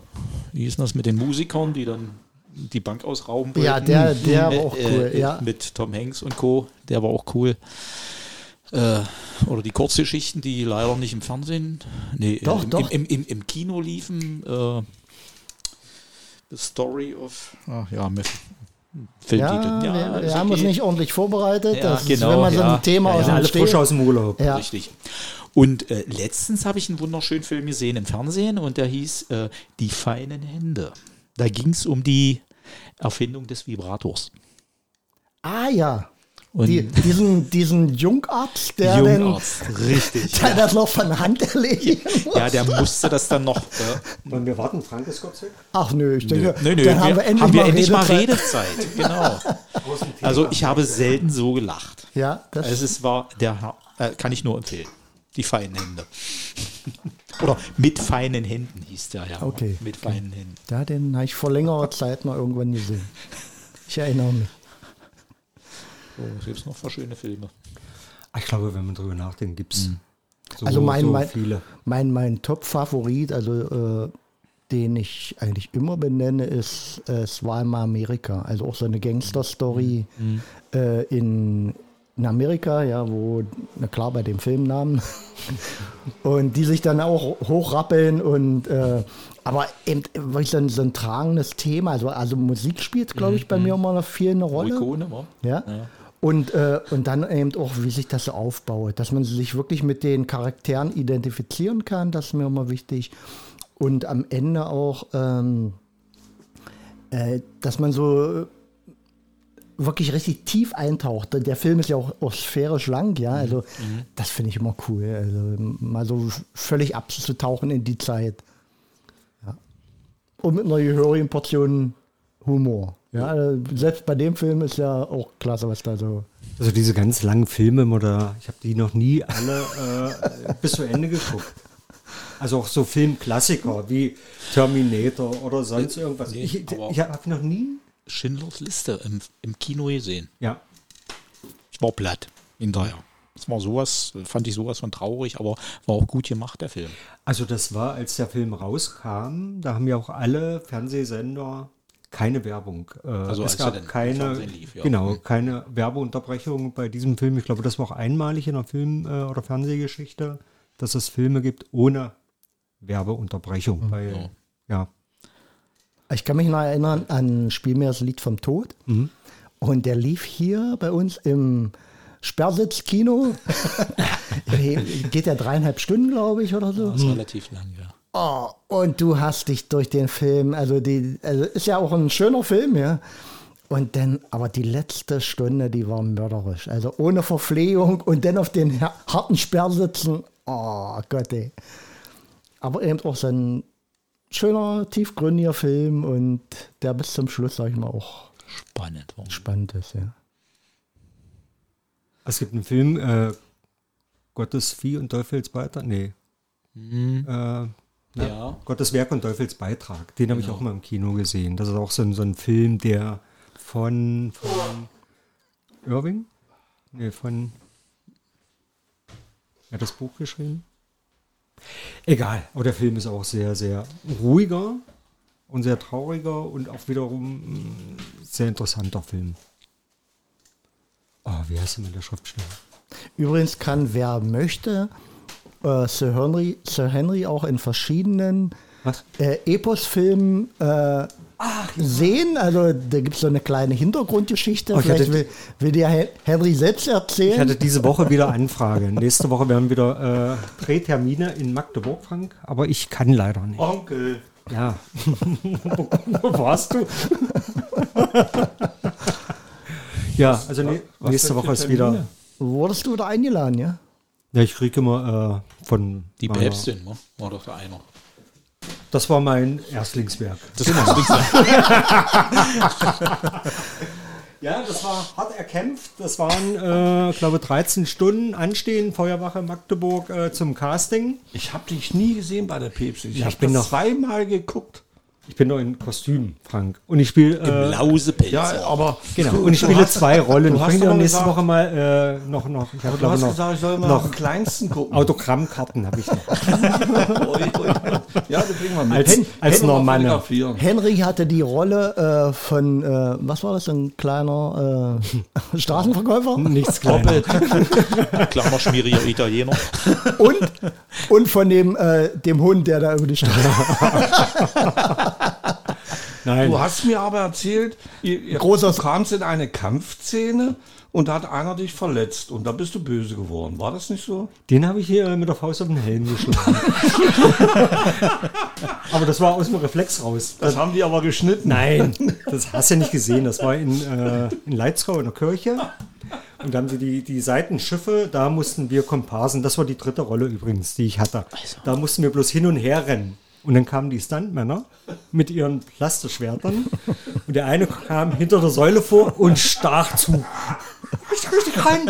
wie ist das mit den Musikern, die dann die Bank ausrauben wollten? Ja, der- der war auch Äh, cool, äh, ja. Mit Tom Hanks und Co., der war auch cool. Äh, oder die Kurzgeschichten, die leider nicht im Fernsehen, nee, Doch, äh, im, doch. Im, im, im Kino liefen. Äh, The Story of, ach ja, mit Filmtitel. Ja, wir, wir ist haben uns okay. nicht ordentlich vorbereitet. Ja, das genau, ist, wenn man so ja. ein Thema Ja, aus ja, dem Alles frisch aus dem Urlaub. Ja. Richtig. Und äh, letztens habe ich einen wunderschönen Film gesehen im Fernsehen und der hieß äh, Die feinen Hände. Da ging es um die Erfindung des Vibrators. Ah ja. Und Die, diesen, diesen Jungarzt, der, den, Jungarzt, richtig. der das noch von Hand erledigt muss. Ja, der musste das dann noch. Äh, Wollen wir warten? Frank ist kurz weg. Ach nö, ich denke, nö, nö, dann haben wir endlich, mal, endlich mal Redezeit. Redezeit. Genau. Also ich habe selten so gelacht. Ja, das Also es war der äh, kann ich nur empfehlen. Die feinen Hände. Oder mit feinen Händen hieß der ja. Okay. Mit feinen Händen. Ja, den habe ich vor längerer Zeit mal irgendwann gesehen. Ich erinnere mich. Was gibt es noch für schöne Filme? Ah, Ich glaube, wenn man drüber nachdenkt, gibt es so, Also mein, so mein, viele. mein, mein Top-Favorit, also äh, den ich eigentlich immer benenne, ist äh, Es war einmal Amerika. Also auch so eine Gangster-Story äh, in, in Amerika, ja, wo, na klar, bei dem Filmnamen. und die sich dann auch hochrappeln und äh, aber eben wirklich so ein, so ein tragendes Thema. Also, also Musik spielt, glaube ich, bei mir immer noch viel eine Rolle. Ikone, wa? Ja. Und, äh, und dann eben auch, wie sich das so aufbaut, dass man sich wirklich mit den Charakteren identifizieren kann, das ist mir immer wichtig. Und am Ende auch, ähm, äh, dass man so wirklich richtig tief eintaucht. Der Film ist ja auch, auch sphärisch lang, ja. Also das finde ich immer cool. Also mal so völlig abzutauchen in die Zeit. Ja. Und mit einer gehörigen Portion Humor. Ja, also selbst bei dem Film ist ja auch klasse, was da so. Also diese ganz langen Filme, oder ich habe die noch nie alle äh, bis zu Ende geguckt. Also auch so Filmklassiker wie Terminator oder sonst irgendwas. nee, ich ich habe noch nie. Schindlers Liste im, im Kino gesehen. Ja. Ich war platt hinterher. Das war sowas, fand ich sowas von traurig, aber war auch gut gemacht, der Film. Also das war, als der Film rauskam, da haben ja auch alle Fernsehsender keine Werbung. Äh, Also es als gab keine, lief, ja. genau, Mhm. keine Werbeunterbrechung bei diesem Film. Ich glaube, das war auch einmalig in der Film- äh, oder Fernsehgeschichte, dass es Filme gibt ohne Werbeunterbrechung. Weil, ja. ja. Ich kann mich noch erinnern an Spiel mir das Lied vom Tod. Und der lief hier bei uns im Sperrsitzkino. Geht ja dreieinhalb Stunden, glaube ich, oder so. Das ist relativ lang, ja. Oh, und du hast dich durch den Film, also die, also ist ja auch ein schöner Film, ja. Und dann, aber die letzte Stunde, die war mörderisch. Also ohne Verpflegung und dann auf den harten Sperr sitzen. Oh Gott, ey. Aber eben auch so ein schöner, tiefgründiger Film und der bis zum Schluss, sag ich mal, auch Spannend. War. spannend ist, ja. Es gibt einen Film, äh, Gottes Vieh und Teufelsbeiter. Nee. Mhm. Äh, Ne? Ja. Gottes Werk und Teufels Beitrag. Den habe ich auch mal im Kino gesehen. Das ist auch so ein, so ein Film, der von, von Irving? Nee, von. Wer hat das Buch geschrieben? Egal, aber der Film ist auch sehr, sehr ruhiger und sehr trauriger und auch wiederum ein sehr interessanter Film. Oh, wie heißt denn der Schriftsteller? Übrigens kann, wer möchte, äh, Sir, Henry, Sir Henry auch in verschiedenen äh, Epos-Filmen äh, sehen. Also da gibt es so eine kleine Hintergrundgeschichte. Oh, ich Vielleicht will, will dir Hen- Henry selbst Ich erzählen. hatte diese Woche wieder Anfrage. Nächste Woche werden wieder äh, Drehtermine in Magdeburg, Frank, aber ich kann leider nicht. Onkel. Ja. Wo warst du? ja, also ne, was nächste Woche ist wieder. Wurdest du da eingeladen, ja? Ja, ich kriege immer äh, von. Die Päpstin, ne? war doch der einer. Das war mein Erstlingswerk. Das sein. Ja, das war hart erkämpft. Das waren, äh, glaube 13 Stunden Anstehen, Feuerwache Magdeburg äh, zum Casting. Ich habe dich nie gesehen bei der Pepsi. Ich Ja, habe bin noch- zweimal geguckt. Ich bin noch in Kostüm, Frank. Und ich spiele. Äh, Lausepelz. Ja, aber Genau, und ich spiele hast- zwei Rollen. du Ich hast bringe dir nächste gesagt- Woche mal äh, noch, noch, ich habe Du hast noch gesagt, ich soll mal noch kleinsten gucken. Autogrammkarten habe ich noch. Ja, das kriegen wir mit. Als- Hen- als Normanne. Henry hatte die Rolle äh, von, äh, was war das, ein kleiner äh, Straßenverkäufer? Nichts kleiner. Kleiner, schmieriger Italiener. Und, und von dem, äh, dem Hund, der da über die Straße. Nein, Du hast mir aber erzählt, ihr, ihr Großer- du kamst in eine Kampfszene und da hat einer dich verletzt und da bist du böse geworden. War das nicht so? den habe ich hier mit der Faust auf den Helm geschlagen. aber das war aus dem Reflex raus. Das haben die aber geschnitten. Nein, das hast du ja nicht gesehen. Das war in, äh, in Leitzkau in der Kirche. Und da haben sie die, die Seitenschiffe, da mussten wir Komparsen, das war die dritte Rolle übrigens, die ich hatte. Da mussten wir bloß hin und her rennen. Und dann kamen die Stuntmänner mit ihren Plastischwertern. Und der eine kam hinter der Säule vor und stach zu. Richtig, richtig rein.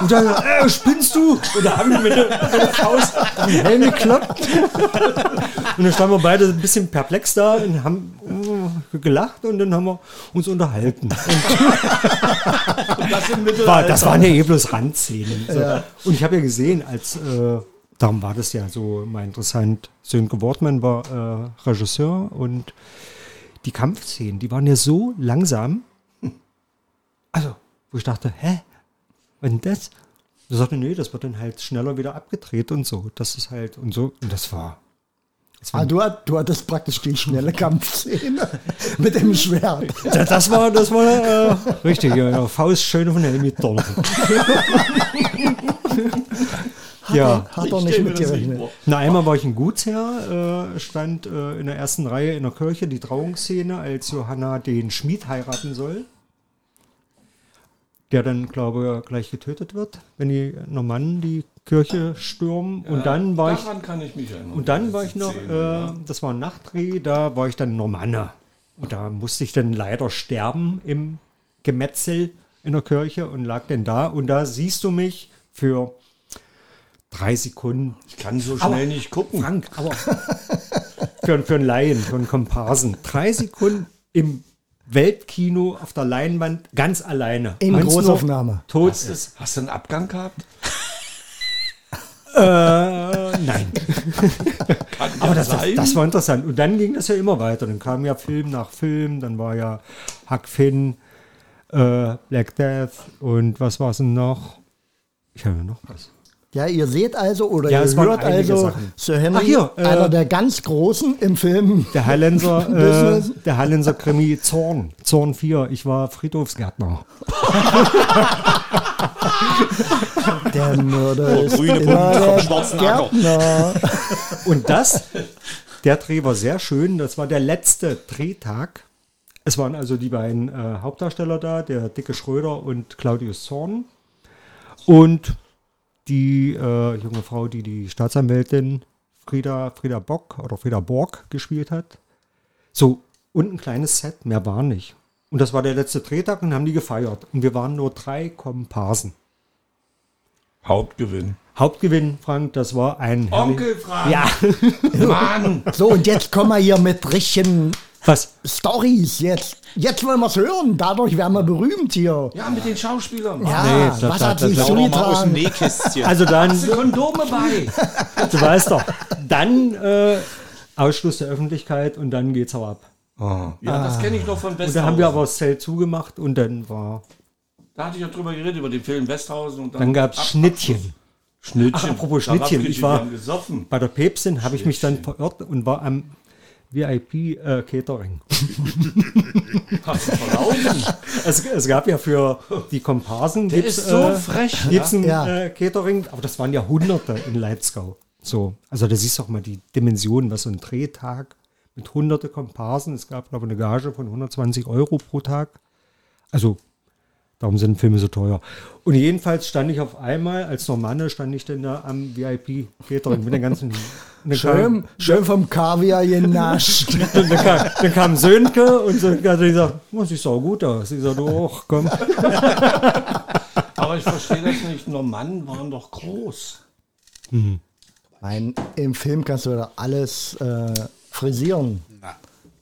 Und dann, äh, spinnst du? Und da haben wir mit der, Faust den Helm gekloppt. Und dann standen wir beide ein bisschen perplex da und haben äh, gelacht und dann haben wir uns unterhalten. Das im Mittelalter. War, das waren ja eh bloß Randszenen. So. Und ich habe ja gesehen, als äh, darum war das ja so mal interessant. Sönke Wortmann war äh, Regisseur und die Kampfszenen, die waren ja so langsam. Also, wo ich dachte, hä? Was denn das? Er sagte, nee, das wird dann halt schneller wieder abgedreht und so. Das ist halt und so. Und das war. Das war Ah, du, du hattest praktisch die schnelle Kampfszene mit dem Schwert. Das, das war, das war äh, richtig, ja, ja, Faust schön von Helm mit Donner. ja, Hat Ich er nicht stell mir mit das nicht gerechnet. vor. na einmal war ich ein Gutsherr, äh, stand äh, in der ersten Reihe in der Kirche, die Trauungsszene, als Johanna den Schmied heiraten soll. Der dann, glaube ich, gleich getötet wird, wenn die Normannen die Kirche stürmen. Und dann war ich Daran kann ich mich erinnern. Und dann war ich noch, äh, das war ein Nachtdreh, da war ich dann Normanne. Und da musste ich dann leider sterben im Gemetzel in der Kirche und lag dann da. Und da siehst du mich für drei Sekunden. ich kann so Aber- schnell nicht gucken. Frank, aber für, für einen Laien, für einen Komparsen. Drei Sekunden im Weltkino auf der Leinwand ganz alleine. In Meinst Großaufnahme. Tot Hast, ist. du- hast du einen Abgang gehabt? Äh, nein. Kann Aber ja das, das, sein. das war interessant. Und dann ging das ja immer weiter. Dann kam ja Film nach Film, dann war ja Huck Finn, äh, Black Death und was war es denn noch? Ich habe ja noch was. Ja, ihr seht also oder Ja, ihr es waren hört einige also Sachen. Sir Henry, Ach, hier, äh, einer der ganz Großen im Film. Der Hallenser, äh, der Hallenser Krimi Zorn, Zorn 4. Ich war Friedhofsgärtner. Der Mörder ist grüne immer vom der schwarzen. Gärtner. Und das, der Dreh war sehr schön. Das war der letzte Drehtag. Es waren also die beiden äh, Hauptdarsteller da, der dicke Schröder und Claudius Zorn. Und die äh, junge Frau, die die Staatsanwältin Frieda, Frieda Bock oder Frieda Borg gespielt hat. So, und ein kleines Set, mehr war nicht. Und das war der letzte Drehtag und haben die gefeiert. Und wir waren nur drei Komparsen. Hauptgewinn. Hauptgewinn, Frank, das war ein Onkel Frank. Ja, Mann. So, und jetzt kommen wir hier mit richtigen was? Stories. Jetzt, jetzt wollen wir es hören. Dadurch werden wir berühmt hier. Ja, mit den Schauspielern. Ja, Nee, das- was das- hat das- sich mal aus dem? Nähkästchen. Also dann, Hast du Kondome bei? du weißt doch, dann äh, Ausschluss der Öffentlichkeit und dann geht's auch ab. Ja, das kenne ich noch von Und Westhausen. dann haben wir aber das Zelt zugemacht und dann war, da hatte ich ja drüber geredet, über den Film Westhausen. Und dann gab's Ab- Schnittchen. Schnittchen. Ach, apropos Da Schnittchen, ich war- gesoffen. Bei der Päpstin habe ich mich dann verirrt und war am VIP äh? Es, es gab ja für die Komparsen Der gibt's, ist so äh, frech. gibt's ein Ja. äh, Catering, aber das waren ja Hunderte in Leipzigau. So, also da siehst du auch mal die Dimension, was so ein Drehtag mit hunderte Komparsen. Es gab glaube ich eine Gage von 120 Euro pro Tag. Also darum sind Filme so teuer. Und jedenfalls stand ich auf einmal als Normanne stand ich dann da am VIP Catering mit den ganzen. und dann Schön, schön vom Kaviar genascht. Kam, dann, kam, dann kam Sönke und Sönke hat gesagt, oh, sieht auch gut aus. Ich sagte, oh, komm. Aber ich verstehe das nicht. Normannen waren doch groß. Nein, im Film kannst du da alles äh, frisieren.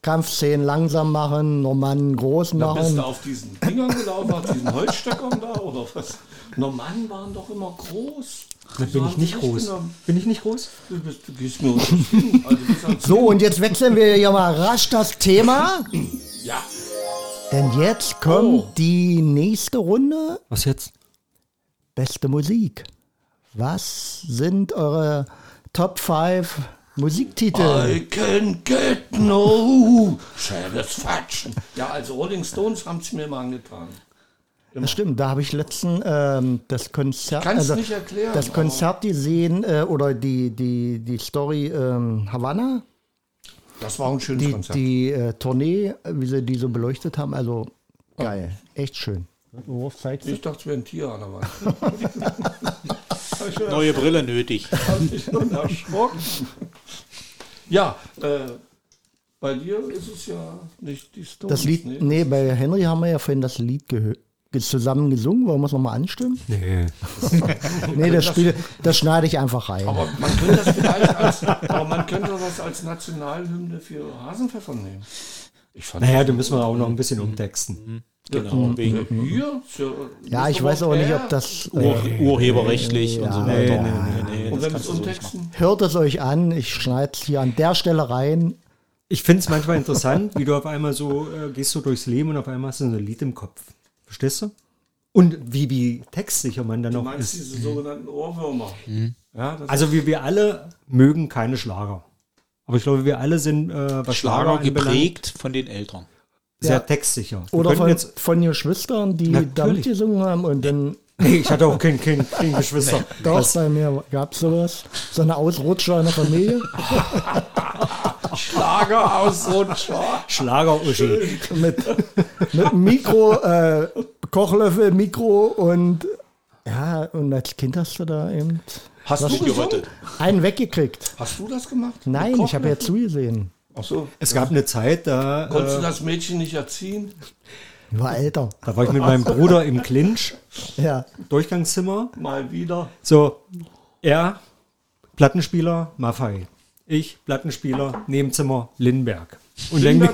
Kampfszenen langsam machen, Normannen groß Da bist machen. du auf diesen Dingern gelaufen, auf diesen Holzstöckern da oder was? Normannen waren doch immer groß. Wieso bin ich nicht groß. Bin ich nicht groß? Du, bist, du gehst mir. Also, So, und jetzt wechseln wir ja mal rasch das Thema. Ja. Denn jetzt kommt Oh. die nächste Runde. Was jetzt? Beste Musik. Was sind eure Top 5 Musiktitel? I can get no satisfaction. Ja, also Rolling Stones haben es mir mal angetan. Das stimmt, da habe ich letzten ähm, das Konzert, Kannst also nicht erklären, das Konzert gesehen äh, oder die, die, die Story ähm, Havanna, Das war ein schönes die, Konzert. die äh, Tournee, wie sie die so beleuchtet haben, also geil, echt schön. Worauf zeigst du? Ich dachte, es wäre ein Tier an der Wand. Ich Neue Brille nötig. hab ich schon erschrocken. Ja, äh, bei dir ist es ja nicht die Stones. Das Lied, nee. nee, bei Henry haben wir ja vorhin das Lied gehört. Zusammen gesungen, wollen wir es nochmal anstimmen? Nee. Nee, das, Spiel, das schneide ich einfach rein. Aber man könnte das vielleicht als, aber man könnte das als Nationalhymne für Hasenpfeffer nehmen. Ich fand Naja, da müssen wir auch noch ein bisschen umtexten. Genau, wegen? Für, ja, ich weiß auch nicht, ob das. Äh, Ur urheberrechtlich und Ja, so nee, weiter. Nee, Und das wenn wir es so umtexten? hört es euch an, ich schneide es hier an der Stelle rein. Ich finde es manchmal interessant, wie du auf einmal so äh, gehst du durchs Leben und auf einmal hast du so ein Lied im Kopf. Verstehst du? Und wie, wie textsicher man dann Du noch meinst ist. diese sogenannten Ohrwürmer. Ja, das Also wir, wir alle mögen keine Schlager. Aber ich glaube, wir alle sind, äh, was Schlager, Schlager geprägt von den Eltern. sehr Ja. textsicher. Wir Oder von, jetzt, von Geschwistern, die damit gesungen haben und dann nee, ich hatte auch kein, kein, kein Geschwister. doch Was, bei mir gab es sowas. So eine Ausrutscher in der Familie Schlager Ausrutscher. Schlager-Uschi. mit, mit einem Mikro, äh, Kochlöffel, Mikro und ja, und als Kind hast du da eben Hast du? Gerüttelt. einen weggekriegt. Hast du das gemacht? Nein, Mit ich habe ja zugesehen. Ach so. Es gab eine Zeit, da, Konntest du äh, das Mädchen nicht erziehen? Ich war älter. da war ich mit meinem Bruder im Clinch, Ja. Durchgangszimmer. Mal wieder. So, er, Plattenspieler, Maffei. Ich, Plattenspieler, Nebenzimmer, Lindenberg. Und dann,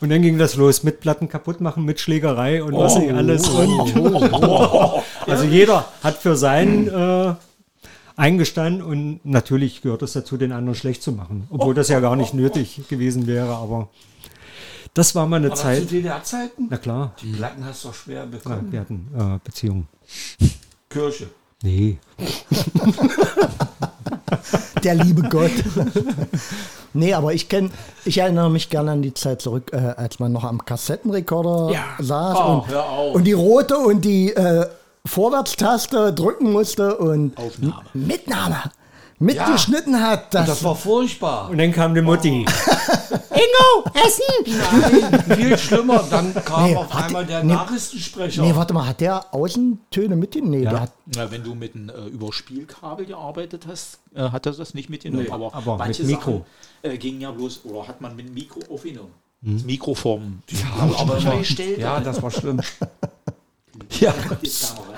und dann ging das los mit Platten kaputt machen, mit Schlägerei und was nicht alles. Und, also jeder hat für seinen äh, eingestanden und natürlich gehört es dazu, den anderen schlecht zu machen. Obwohl das ja gar nicht nötig gewesen wäre, aber das war mal eine Aber zu Zeit. DDR-Zeiten? Na klar, Die Platten hast du doch schwer ja, bekommen. wir hatten äh, Beziehungen. Kirche. Nee. Der liebe Gott. nee, aber ich kenne, ich erinnere mich gerne an die Zeit zurück, äh, als man noch am Kassettenrekorder Ja. saß Oh, und, und die rote und die äh, Vorwärtstaste drücken musste und Aufnahme. Mitnahme mitgeschnitten hat. Das, Das war furchtbar. Und dann kam die Mutti. Ingo, Essen! Nein, viel schlimmer. Dann kam Nee, auf hat- einmal der nee. Nachrichtensprecher. Nee, warte mal, hat der Außentöne mitgenommen? Nee, der hat, Ja, wenn du mit einem äh, Überspielkabel gearbeitet hast, äh, hat er das nicht mitgenommen. Nee, aber, aber manche mit Mikro. Sachen äh, gingen ja bloß, oder hat man mit Mikro aufgenommen. Das Mikro vom aber aber immer-. Ja, das war schlimm. Ja,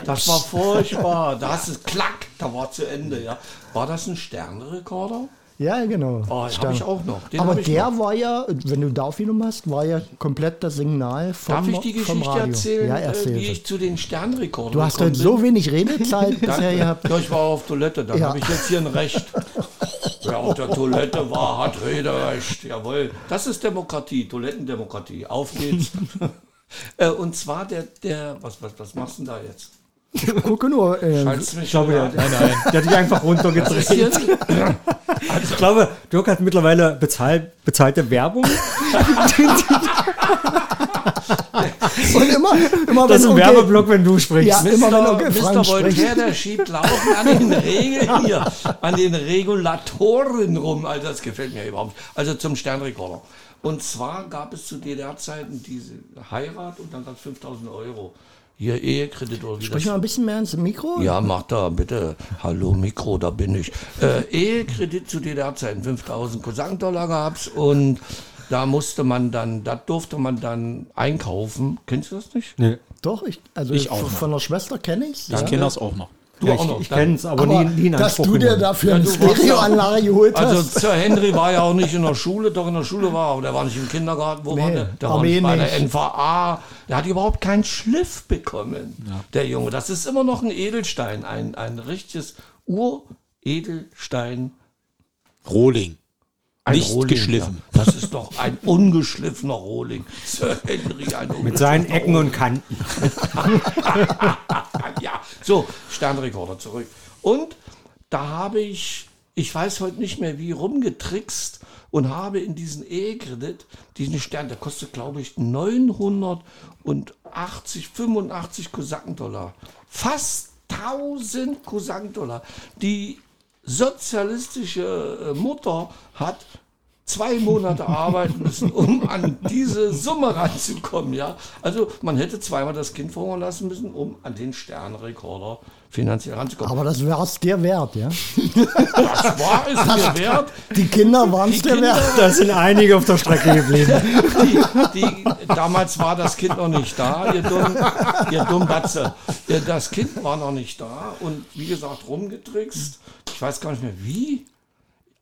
das war furchtbar. Da hast du klack, da war zu Ende, ja. War das ein Sternrekorder? Ja, genau. Oh, habe ich auch noch. Den Aber der noch. war ja, wenn du da aufgenommen hast, war ja komplett das Signal vom, Darf ich die Geschichte erzählen, Ja, äh, erzähl wie sie. ich zu den Sternrekordern Du hast heute so wenig Redezeit bisher gehabt. Ja, ich war auf Toilette, dann Ja. habe ich jetzt hier ein Recht. Wer auf der Toilette war, hat Rederecht. Jawohl. Das ist Demokratie, Toilettendemokratie. Auf geht's. Äh, Und zwar der, der, was, was, was machst du denn da jetzt? Gucke nur. Äh, mich Ich glaube, der, nein, nein. der hat dich einfach runtergedreht. hier? Ich glaube, Dirk hat mittlerweile bezahl, bezahlte Werbung. und immer, immer Das ist ein Werbeblock, wenn du sprichst. Ja, immer wenn Mr. Onkel Frank Mr. spricht. Voltaire, der schiebt laufend an den Regeln hier, an den Regulatoren rum. Also das gefällt mir überhaupt nicht. Also zum Sternrekorder. Und zwar gab es zu DDR-Zeiten diese Heirat und dann gab es 5000 Euro. Hier Ehekredit oder wie Sprich mal ein bisschen mehr ins Mikro. ja, mach da bitte. Hallo Mikro, da bin ich. Äh, Ehekredit zu DDR-Zeiten, 5000 Kosankendollar gab's und da musste man dann, das durfte man dann einkaufen. Kennst du das nicht? Nee. Doch, ich, also Ich auch von, noch. von der Schwester kenne ich Ich kenne das auch noch. Du Ja, auch ich noch. ich kenne es, aber, Aber nie, nie in dass Anspruch du dir dafür Ja, eine ja- Stereoanlage geholt Also hast. Sir Henry war ja auch nicht in der Schule, doch in der Schule war, aber der war nicht im Kindergarten. Wo war Nee, der? Der aber war nicht bei der nicht. NVA. Der hat überhaupt keinen Schliff bekommen, der Junge. Das ist immer noch ein Edelstein, ein, ein richtiges Uredelstein. Rohling. Ein Nicht Rohling, geschliffen. Ja. Das ist doch ein ungeschliffener Rohling. Sir Henry, ein Mit seinen Ecken und Kanten. ja, so, Sternrekorder zurück. Und da habe ich, ich weiß heute nicht mehr wie, rumgetrickst und habe in diesen E-Kredit, diesen Stern, der kostet glaube ich 980, 85 Kosakendollar. Fast 1000 Kosakendollar. Die sozialistische äh, Mutter hat zwei Monate arbeiten müssen, um an diese Summe ranzukommen. Ja? Also man hätte zweimal das Kind verhungern lassen müssen, um an den Sternrekorder finanziell ranzukommen. Aber das wäre es dir wert, ja? das war es mir wert. Die Kinder waren es dir Kinder- wert. Da sind einige auf der Strecke geblieben. Die, die, damals war das Kind noch nicht da, ihr dumm, ihr dumm Batze. Das Kind war noch nicht da und wie gesagt rumgetrickst. Ich weiß gar nicht mehr wie.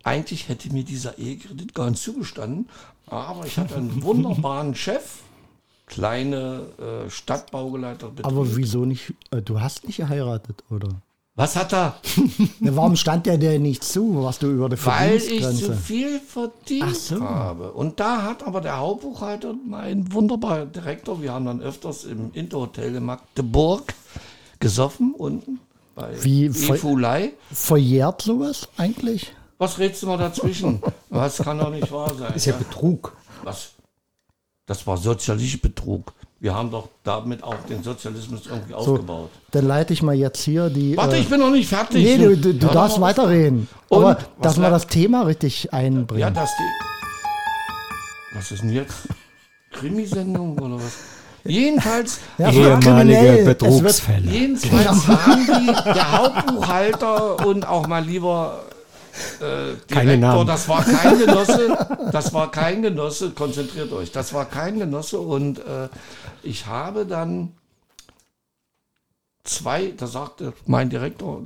Eigentlich hätte mir dieser E-Kredit gar nicht zugestanden, aber ich hatte einen wunderbaren Chef, kleine äh, Stadtbaugeleiter. Aber wieso nicht? äh, Du hast nicht geheiratet, oder? Was hat er? Warum stand der dir nicht zu? Warst du über der Weil ich zu Verdienstgrenze? viel verdient Ach so. habe. Und da hat aber der Hauptbuchhalter, mein wunderbarer Direktor, wir haben dann öfters im Interhotel in Magdeburg gesoffen, unten bei Wie Efulei. Verjährt sowas eigentlich? Was redst du mal dazwischen? Was kann doch nicht wahr sein? Ist ja ja? Betrug. Was? Das war sozialistischer Betrug. Wir haben doch damit auch den Sozialismus irgendwie aufgebaut. Dann leite ich mal jetzt hier die. Warte, äh, ich bin noch nicht fertig. Nee, du, du, du darfst weiterreden. Und? Aber dass lernen- das Thema richtig einbringen. Ja, dass die. Was ist denn jetzt? Krimisendung oder was? Jedenfalls, Ja, Ehemalige Betrugsfälle. jedenfalls haben die, der Hauptbuchhalter und auch mein lieber äh, Direktor, das war kein Genosse, das war kein Genosse, konzentriert euch, das war kein Genosse und äh, ich habe dann zwei, da sagte mein Direktor,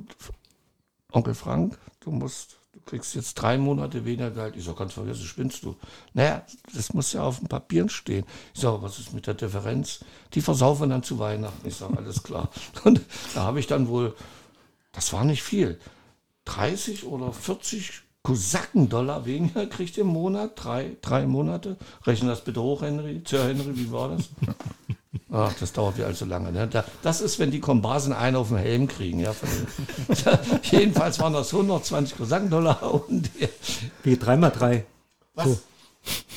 Onkel Frank, du musst, du kriegst jetzt drei Monate weniger Geld. Ich so, ganz vergessen, spinnst du. Naja, das muss ja auf den Papieren stehen. Ich so, was ist mit der Differenz? Die versaufen dann zu Weihnachten. Ich sage, alles klar. Und da habe ich dann wohl, das war nicht viel, 30 oder 40 Kosakendollar weniger kriegt im Monat, drei, drei Monate. Rechne das bitte hoch, Henry. Sir Henry, wie war das? Ach, das dauert ja allzu lange. Ne? Da, das ist, wenn die Kombasen einen auf den Helm kriegen. Ja, jedenfalls waren das 120 Kosakendollar und die, Wie 3 mal 3. was?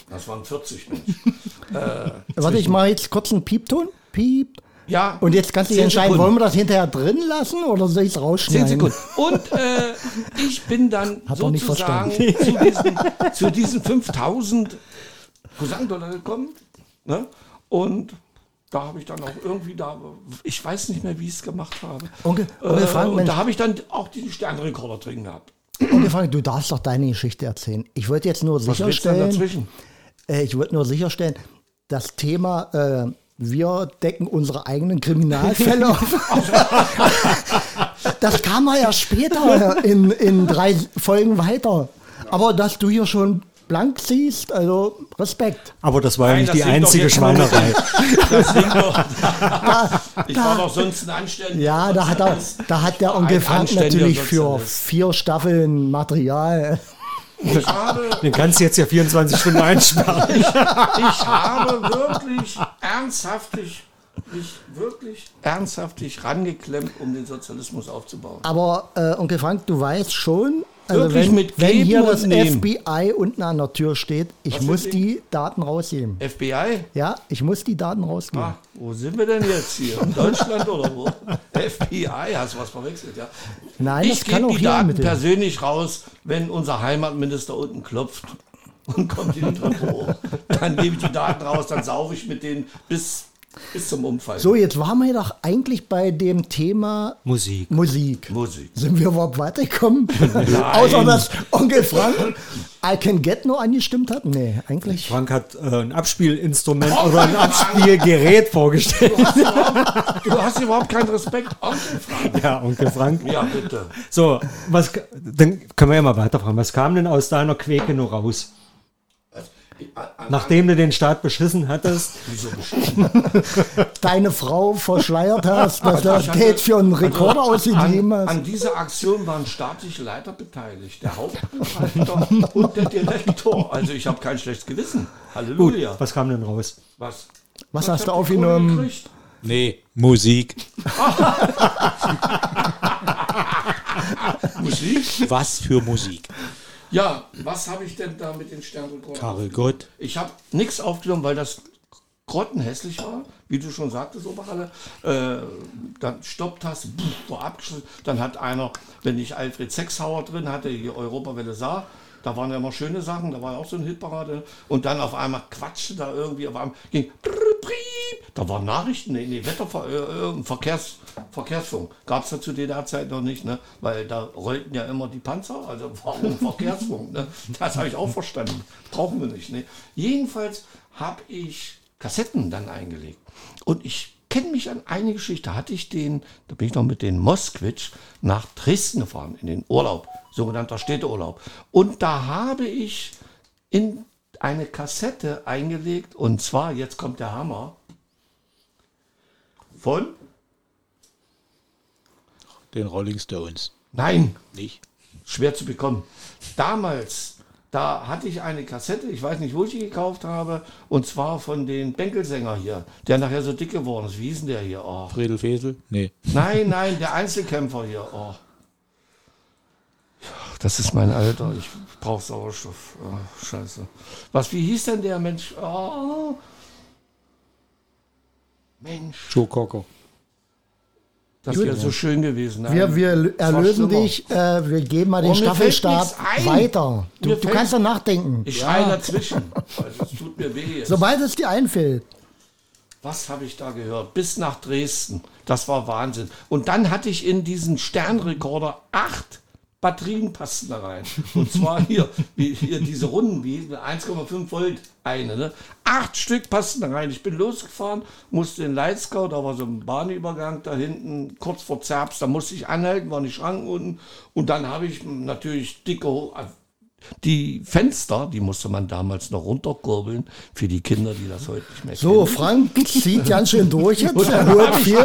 Das waren 40 Mensch. Warte, ich mache jetzt kurz einen Piepton. Piep. Ja. Und jetzt kannst du dich Zehn entscheiden, Sekunden. wollen wir das hinterher drin lassen oder soll ich es Zehn rausschneiden? Sekunden. Und äh, ich bin dann Hat er nicht sozusagen zu diesen, zu diesen 5000 Kosakendollar gekommen. Ne? Und da habe ich dann auch irgendwie da, ich weiß nicht mehr, wie ich es gemacht habe. Onkel, Onkel Äh, Frank, und Mensch, da habe ich dann auch diesen Sternrekorder drin gehabt. Onkel Frank, du darfst doch deine Geschichte erzählen. Ich wollte jetzt nur Was sicherstellen, äh, ich wollte nur sicherstellen, das Thema äh, wir decken unsere eigenen Kriminalfälle auf. das kam mal ja später in, in drei Folgen weiter. Aber dass du hier schon blank siehst, also Respekt. Aber das war ja nicht die einzige Schweinerei. Ich war doch sonst ein anständiger Ja, da hat, er, da hat der Onkel Frank natürlich für vier Staffeln Material. Ich habe, Den kannst du jetzt ja 24 Stunden einsperren. ich habe wirklich ernsthaftig, mich wirklich ernsthaftig rangeklemmt, um den Sozialismus aufzubauen. Aber äh, Onkel Frank, du weißt schon, also Wirklich wenn, mit wenn Geben hier und das Nehmen. FBI unten an der Tür steht, ich Was muss die Daten rausgeben. FBI? Ja, ich muss die Daten rausgeben. Ah, wo sind wir denn jetzt hier? In Deutschland oder wo? FBI, hast du was verwechselt, ja? Nein, ich gebe die hier Daten persönlich raus, wenn unser Heimatminister unten klopft und kommt in die Treppe hoch. Dann gebe ich die Daten raus, dann sauge ich mit denen bis, bis zum Umfall. So, jetzt waren wir doch eigentlich bei dem Thema Musik. Musik. Musik. Sind wir überhaupt weitergekommen? Außer dass Onkel Frank I Can Get No angestimmt hat? Nee, eigentlich. Frank hat äh, ein Abspielinstrument oder ein Abspielgerät vorgestellt. Du hast, überhaupt, du hast überhaupt keinen Respekt. Onkel Frank. Ja, Onkel Frank. Ja, bitte. So, was, dann können wir ja mal weiterfragen. Was kam denn aus deiner Quäke nur raus? Nachdem du den Staat beschissen hattest, Wieso beschissen? Deine Frau verschleiert hast, dass das hatte- Geld für einen Rekorder ausgegeben an, hast. an dieser Aktion waren staatliche Leiter beteiligt. Der Hauptbuchhalter und der Direktor. Also ich habe kein schlechtes Gewissen. gut, Halleluja. was kam denn raus? Was? Was hast habt du aufgenommen? Nee, Musik. Musik? Was für Musik? Ja, was habe ich denn da mit den Sternrekorden? Karel Gott. Ich habe nichts aufgenommen, weil das grottenhässlich war, wie du schon sagtest, Oberhalle. Äh, dann Stopptaste, pff, war abgeschlossen. Dann hat einer, wenn ich Alfred Sechshauer drin hatte, hier Europawelle sah, da waren ja immer schöne Sachen, da war ja auch so eine Hitparade. Und dann auf einmal quatschte da irgendwie, auf einmal ging, da waren Nachrichten, nee, nee, Wetterver äh, äh, Verkehrs, Verkehrsfunk. Gab es ja zu DDR-Zeit noch nicht, ne? weil da rollten ja immer die Panzer, also warum Verkehrsfunk? Ne? Das habe ich auch verstanden. Brauchen wir nicht. Ne? Jedenfalls habe ich Kassetten dann eingelegt. Und ich kenne mich an eine Geschichte. Da hatte ich den, da bin ich noch mit den Moskwitsch nach Dresden gefahren, in den Urlaub, sogenannter Städteurlaub. Und da habe ich in eine Kassette eingelegt, und zwar, jetzt kommt der Hammer, von, Den Rolling Stones. nein, Nicht? schwer zu bekommen. Damals, da hatte ich eine Kassette, ich weiß nicht, wo ich die gekauft habe, und zwar von den Bänkelsänger hier, der nachher so dick geworden ist. Wie hieß denn der hier? Oh. Fredel Fesel? Nee. Nein, nein, der Einzelkämpfer hier. Oh. Das ist mein Alter. Ich brauche Sauerstoff. Oh, scheiße. Was, wie hieß denn der Mensch? Oh. Mensch, Joe Cocker. das wäre so schön gewesen. Nein, Wir, wir erlösen dich, äh, wir geben mal den Oh, Staffelstab weiter. Du, du kannst doch nachdenken. Ich schreie dazwischen. Also, es tut mir weh. Jetzt. Sobald es dir einfällt. Was habe ich da gehört? Bis nach Dresden. Das war Wahnsinn. Und dann hatte ich in diesen Sternrekorder acht Batterien passten da rein. Und zwar hier, wie, hier diese Runden, wie 1,5 Volt eine. Ne? Acht Stück passten da rein. Ich bin losgefahren, musste in Leitzgau, da war so ein Bahnübergang da hinten, kurz vor Zerbst, da musste ich anhalten, waren die Schranken unten. Und dann habe ich natürlich dicke, die Fenster, die musste man damals noch runterkurbeln für die Kinder, die das heute nicht mehr So, kennen. Frank zieht ganz schön durch jetzt. Er holt, viel,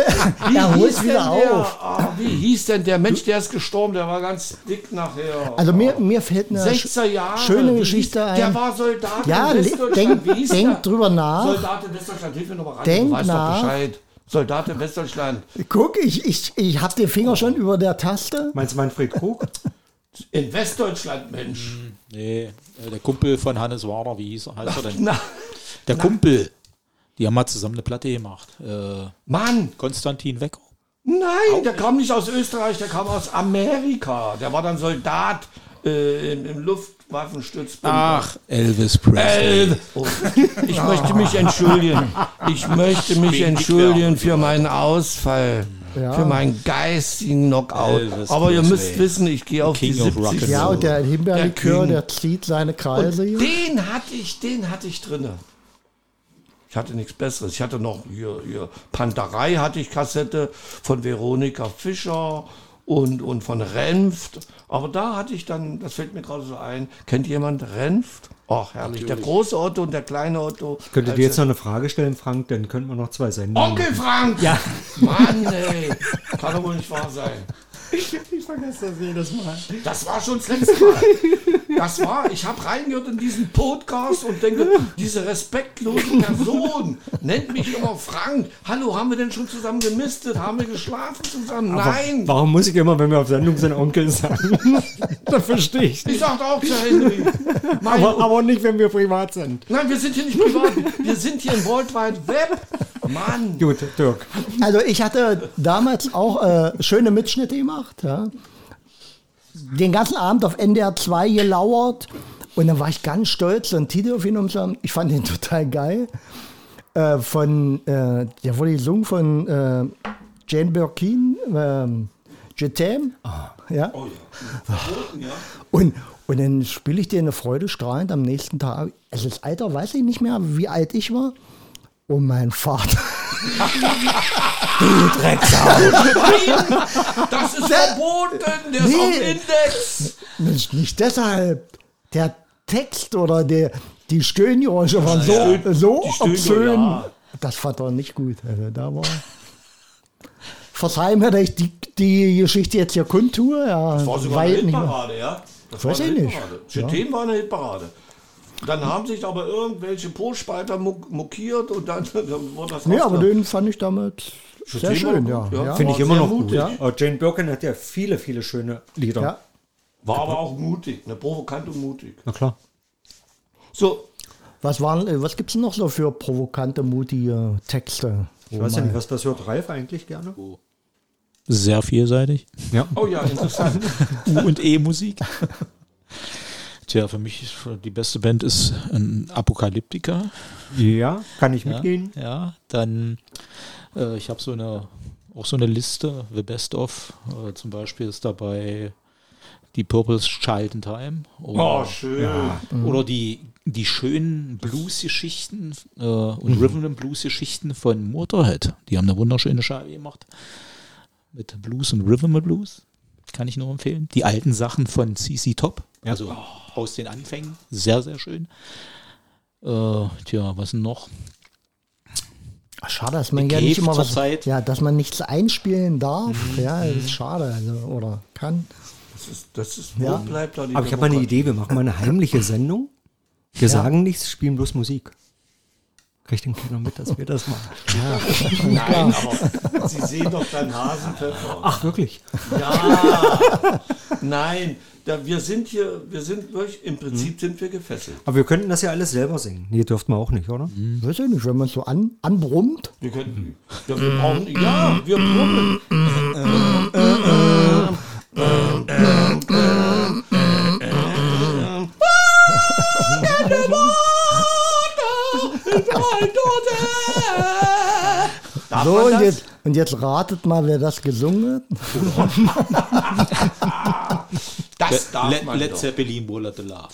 er holt wieder der, auf. ah, wie hieß denn der Mensch, der ist gestorben, der war ganz dick nachher. Also mir, mir fällt eine 60er Jahre. schöne Geschichte hieß- ein. Der war Soldat Ja, in Westdeutschland. denk- Wie hieß denk der? drüber nach. Soldat in Westdeutschland, hilf mir nochmal ran. Denk du weißt nach. doch Bescheid. Soldat in Westdeutschland. Guck, ich, ich, ich habe den Finger schon über der Taste. Meinst du Manfred Krug? In Westdeutschland, Mensch. Nee, äh, der Kumpel von Hannes Wader, wie hieß er, heißt er denn? Na, Der Kumpel. Die haben mal zusammen eine Platte gemacht. Äh, Mann, Konstantin Wecker. nein, der kam nicht aus Österreich, der kam aus Amerika. Der war dann Soldat äh, im, im Luftwaffenstützpunkt. Ach, Elvis Presley. Oh, ich möchte mich entschuldigen. Ich möchte mich entschuldigen für meinen Ausfall. Ja. Für meinen geistigen Knockout. Elvis Aber ihr müsst wissen, ich gehe auf King die of 70. Rock'n'Roll. Ja, und der Himbeerlikör, King. der zieht seine Kreise. hier. Den hatte ich, den hatte ich drinne. Ich hatte nichts Besseres. Ich hatte noch hier, hier Panterei hatte ich Kassette von Veronika Fischer und, und von Renft. Aber da hatte ich dann, das fällt mir gerade so ein, kennt jemand Renft? Ach, herrlich. Der große Otto und der kleine Otto. Könntet Also- ihr jetzt noch eine Frage stellen, Frank? Dann könnten wir noch zwei Sendungen. Onkel Frank! Ja. Mann, ey. Kann doch wohl nicht wahr sein. Ich vergesse das jedes Mal. Das war schon das letzte Mal. Das war, ich habe reingehört in diesen Podcast und denke, diese respektlose Person nennt mich immer Frank. Hallo, haben wir denn schon zusammen gemistet? Haben wir geschlafen zusammen? Nein. Warum muss ich immer, wenn wir auf Sendung sind, Onkel sagen? da verstehe ich Ich nicht. sagte auch zu Henry. Aber, aber nicht, wenn wir privat sind. Nein, wir sind hier nicht privat. Wir sind hier im World Wide Web. Mann. Gut, Dirk. Also ich hatte damals auch äh, schöne Mitschnitte gemacht. Ja. Den ganzen Abend auf NDR 2 gelauert. Und dann war ich ganz stolz, so einen Titel auf ihn umzuhaben. Ich fand den total geil. Äh, von, äh, der wurde gesungen von äh, Jane Birkin, ähm, Je t'aime. Ja. Oh ja. Und, und dann spiele ich dir eine Freude strahlend am nächsten Tag. Also das Alter weiß ich nicht mehr, wie alt ich war. Und mein Vater. Das ist verboten. Der ist Nee. auf Index. Nicht, nicht deshalb. Der Text oder der, die Stöhngeräusche waren so, ja. so obszön. ja. Das fand er nicht gut. Also da war. Mir, dass ich die, die Geschichte jetzt hier kundtue. Ja, Das war sogar eine. Hitparade, ja. Das Weiß ich nicht. Hitparade. Ja. War eine Hitparade. Dann haben sich aber irgendwelche Postspalter mokiert und dann, dann wurde das Nee, aber den fand ich damals sehr Chetem war schön. Ja, ja. ja. Finde ich immer sehr noch gut. mutig. Aber Jane Birkin hat ja viele, viele schöne Lieder. Ja. War aber auch mutig, ne, provokant und mutig. Na klar. So, Was, waren, äh, was gibt es noch so für provokante, mutige Texte? Ich weiß ja nicht, was was hört Ralf eigentlich gerne? Sehr vielseitig. Ja. oh ja, interessant. U- und E-Musik. Tja, für mich die beste Band ist ein Apokalyptiker. Ja, kann ich Ja, mitgehen. ja dann, äh, ich habe so eine, auch so eine Liste, The Best of. Äh, zum Beispiel ist dabei die Purple's Child in Time. Oder, Oh, schön. oder die, die schönen Blues-Geschichten äh, und Rhythm and Blues-Geschichten von Motorhead. Die haben eine wunderschöne Scheibe gemacht. Mit Blues und Rhythm and Blues. Kann ich nur empfehlen. Die alten Sachen von CC Top. Also aus den Anfängen. Sehr, sehr schön. Äh, tja, was noch? Schade, dass man ja nicht immer zur was, Zeit. ja, dass man nichts einspielen darf. Ja, das ist schade, also, oder kann. Das ist, das ist, Ja. bleibt da die Aber ich habe mal eine? Idee, wir machen mal eine heimliche Sendung. Wir sagen nichts, spielen bloß Musik. Kriegt denn keiner mit, dass wir das machen? Nein, aber Sie sehen doch dann Hasenpfeffer. Ach, wirklich? Ja. Nein, da, wir sind hier, wir sind wirklich, im Prinzip sind wir gefesselt. Aber wir könnten das ja alles selber singen. Nee, dürften wir auch nicht, oder? Weiß ich nicht, wenn man so an, anbrummt. Wir können, ja, wir brauchen, ja, wir brummen. So, und jetzt, und jetzt ratet mal, wer das gesungen hat. Das darf Let, man Led doch. Zeppelin, Bullet the Love.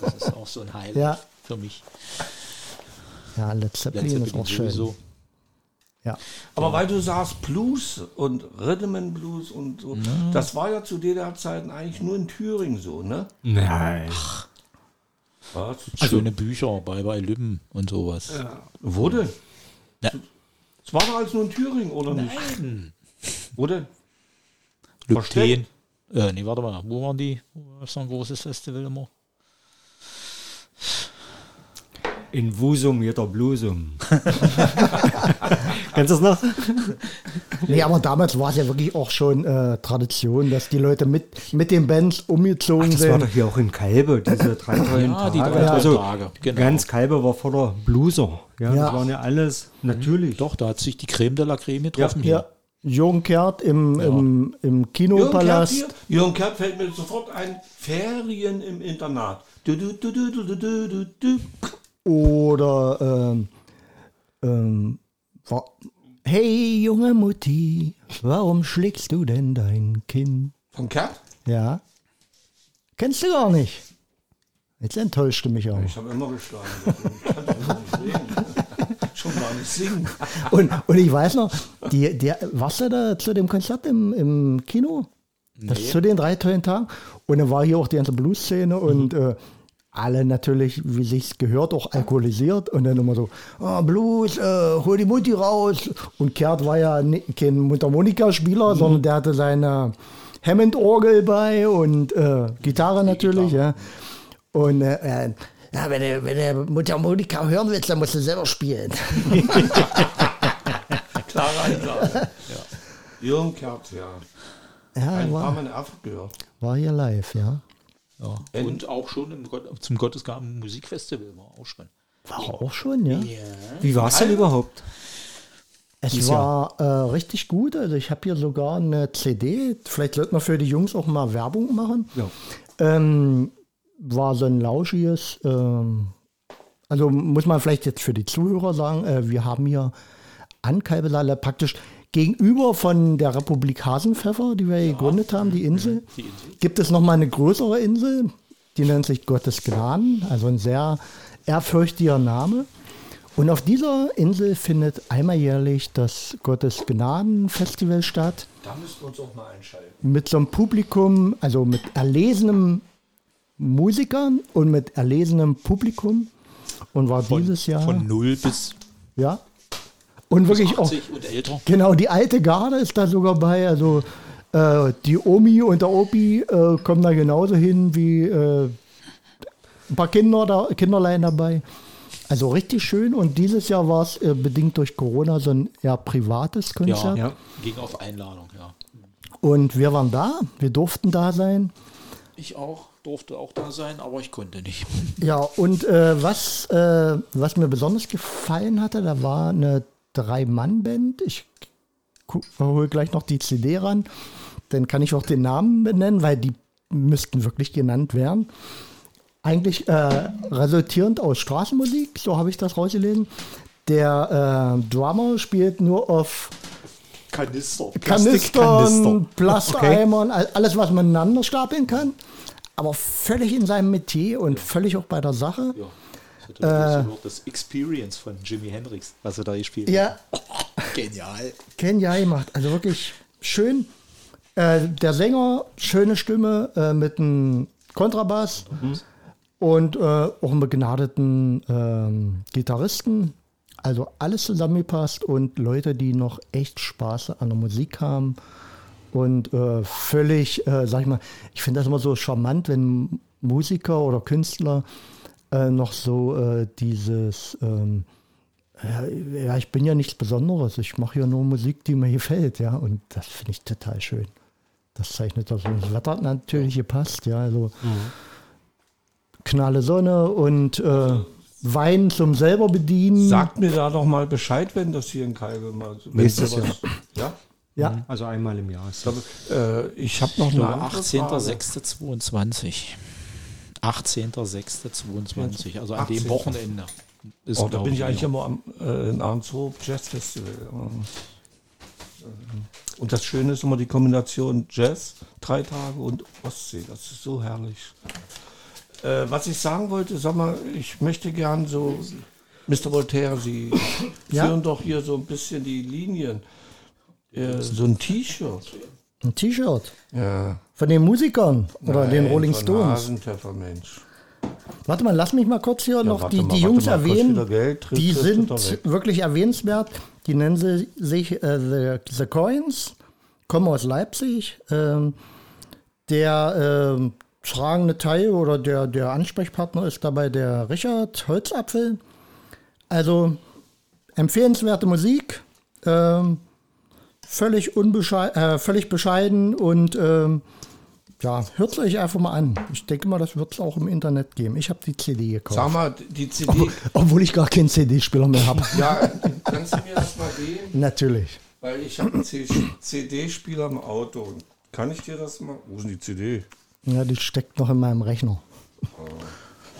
Das ist auch so ein Highlight Ja. für mich. Ja, Led Led Zeppelin ist auch schön. sowieso. Ja. Aber weil du sagst Blues und Rhythm and Blues und so, das war ja zu DDR-Zeiten eigentlich nur in Thüringen so, ne? Nein. Was? Schöne Bücher, Bye Bye Lübben und sowas. Wo denn? Ja. Es war doch alles nur in Thüringen, oder nicht? Wo denn? Lübten. Äh, nee, warte mal, wo waren die? Wo ist so ein großes Festival immer? In Wusum jeder Blusum. Kennst du das noch? Nee, aber damals war es ja wirklich auch schon äh, Tradition, dass die Leute mit, mit den Bands umgezogen Das war doch sind. hier auch in Kalbe, diese drei tollen Ja, Tage. die drei also, Tage, genau. Ganz Kalbe war voller Bluser. Ja, Ja. Das waren ja alles natürlich. Doch, da hat sich die Creme de la Creme getroffen Ja, Jürgen Kehrt im, ja. im, im Kinopalast. Jürgen Kehrt, Jürgen Kehrt fällt mir sofort ein. Ferien im Internat. Du, du, du, Oder ähm, ähm, Hey junge Mutti, warum schlägst du denn dein Kind? Von Kehrt? Ja. Kennst du gar nicht. Jetzt enttäuschte mich auch. Ich habe immer geschlagen. Ich kann das nicht sehen gar nicht singen. Und, und ich weiß noch, die, die, warst du da zu dem Konzert im, im Kino? Das zu den drei tollen Tagen. Und dann war hier auch die ganze Blues-Szene und äh, alle natürlich, wie sich's gehört, auch alkoholisiert und dann immer so, oh, Blues, äh, hol die Mutti raus. Und Kurt war ja ni- kein Mundharmonika-Spieler, sondern der hatte seine Hammond-Orgel bei und äh, Gitarre natürlich, ja. Und äh, äh, ja, wenn du, wenn du Mundharmonika hören willst, dann musst du selber spielen. Klare Ansage. Jürgen Kerz, ja. Ja, Ein paar war, Mal Erfurt gehört. war hier live, ja. Ja. Und auch schon im Gott, zum Gottesgaben Musikfestival war auch schon. War auch schon, ja. Wie war es denn überhaupt? Es war äh, richtig gut. Also ich habe hier sogar eine CD. Vielleicht sollten wir für die Jungs auch mal Werbung machen. Ja. Ähm, war so ein lauschiges. Ähm, also muss man vielleicht jetzt für die Zuhörer sagen, äh, wir haben hier an Kalbelalle praktisch gegenüber von der Republik Hasenpfeffer, die wir gegründet haben, die Insel, Die Insel. gibt es noch mal eine größere Insel, die nennt sich Gottes Gnaden, also ein sehr ehrfürchtiger Name. Und auf dieser Insel findet einmal jährlich das Gottes Gnaden Festival statt Da müssten wir uns auch mal einschalten. mit so einem Publikum, also mit erlesenem Musikern und mit erlesenem Publikum und war Von, dieses Jahr von 0 bis ja und wirklich auch 80 und älter. genau die alte Garde ist da sogar bei, also äh, die Omi und der Opi äh, kommen da genauso hin wie äh, ein paar Kinder da, Kinderlein dabei. Also richtig schön und dieses Jahr war es äh, bedingt durch Corona so ein eher privates Konzert. Ja, Ja. ging auf Einladung, ja. Und wir waren da, wir durften da sein. Ich auch, durfte auch da sein, aber ich konnte nicht. Ja, und äh, was, äh, was mir besonders gefallen hatte, da war eine Drei-Mann-Band. Ich hole gleich noch die CD ran. Dann kann ich auch den Namen benennen, weil die müssten wirklich genannt werden. Eigentlich äh, resultierend aus Straßenmusik, so habe ich das rausgelesen. Der äh, Drummer spielt nur auf Kanister. Kanistern, Plastereimern, all- alles, was man ineinander stapeln kann. Aber völlig in seinem Metier und völlig auch bei der Sache. Ja. Hatte äh, das Experience von Jimi Hendrix, was er da gespielt hat. Ja, Genial. genial gemacht. Also wirklich schön. Äh, der Sänger, schöne Stimme äh, mit einem Kontrabass und äh, auch einen begnadeten ähm, Gitarristen. Also alles zusammengepasst und Leute, die noch echt Spaß an der Musik haben. Und äh, völlig, äh, sag ich mal, ich finde das immer so charmant, wenn Musiker oder Künstler äh, noch so äh, dieses, ähm, ja, ja, ich bin ja nichts Besonderes, ich mache ja nur Musik, die mir gefällt, ja, und das finde ich total schön. Das zeichnet das. Und das Wetter hat natürlich gepasst, ja, also knalle Sonne und äh, Wein zum selber bedienen. Sagt mir da doch mal Bescheid, wenn das hier in Kalbe mal Nächstes sowas- Ja? Ja, Also einmal im Jahr. Ist. Äh, ich habe noch eine andere Frage. 18.06.22. 18.06.22, also an 18.. dem Wochenende. Ist, Oh, da bin ich eigentlich immer am, äh, in Arnshof Jazz Festival. Und das Schöne ist immer die Kombination Jazz, drei Tage und Ostsee. Das ist so herrlich. Äh, was ich sagen wollte, sag mal, ich möchte gern so, Mr. Voltaire, Sie Ja? führen doch hier so ein bisschen die Linien. Äh, so ein T-Shirt. ein T-Shirt Ja. von den Musikern oder den Nein, Rolling von Stones. Mensch. Warte mal, lass mich mal kurz hier noch warte die, mal, die Jungs mal, erwähnen. Geld, die sind wirklich erwähnenswert. Die nennen sie, sich äh, the, the Coins, kommen aus Leipzig. Ähm, der ähm, tragende Teil oder der, der Ansprechpartner ist dabei der Richard Holzapfel. Also empfehlenswerte Musik, ähm, völlig, unbeschei äh, völlig bescheiden und ähm, ja, hört es euch einfach mal an. Ich denke mal, das wird es auch im Internet geben. Ich habe die CD gekauft. Sag mal, die CD. Obwohl ich gar keinen CD-Spieler mehr habe. ja, kannst du mir das mal geben? Natürlich. Weil ich habe einen CD-Spieler im Auto. Kann ich dir das mal? Wo ist denn die CD? Ja, die steckt noch in meinem Rechner.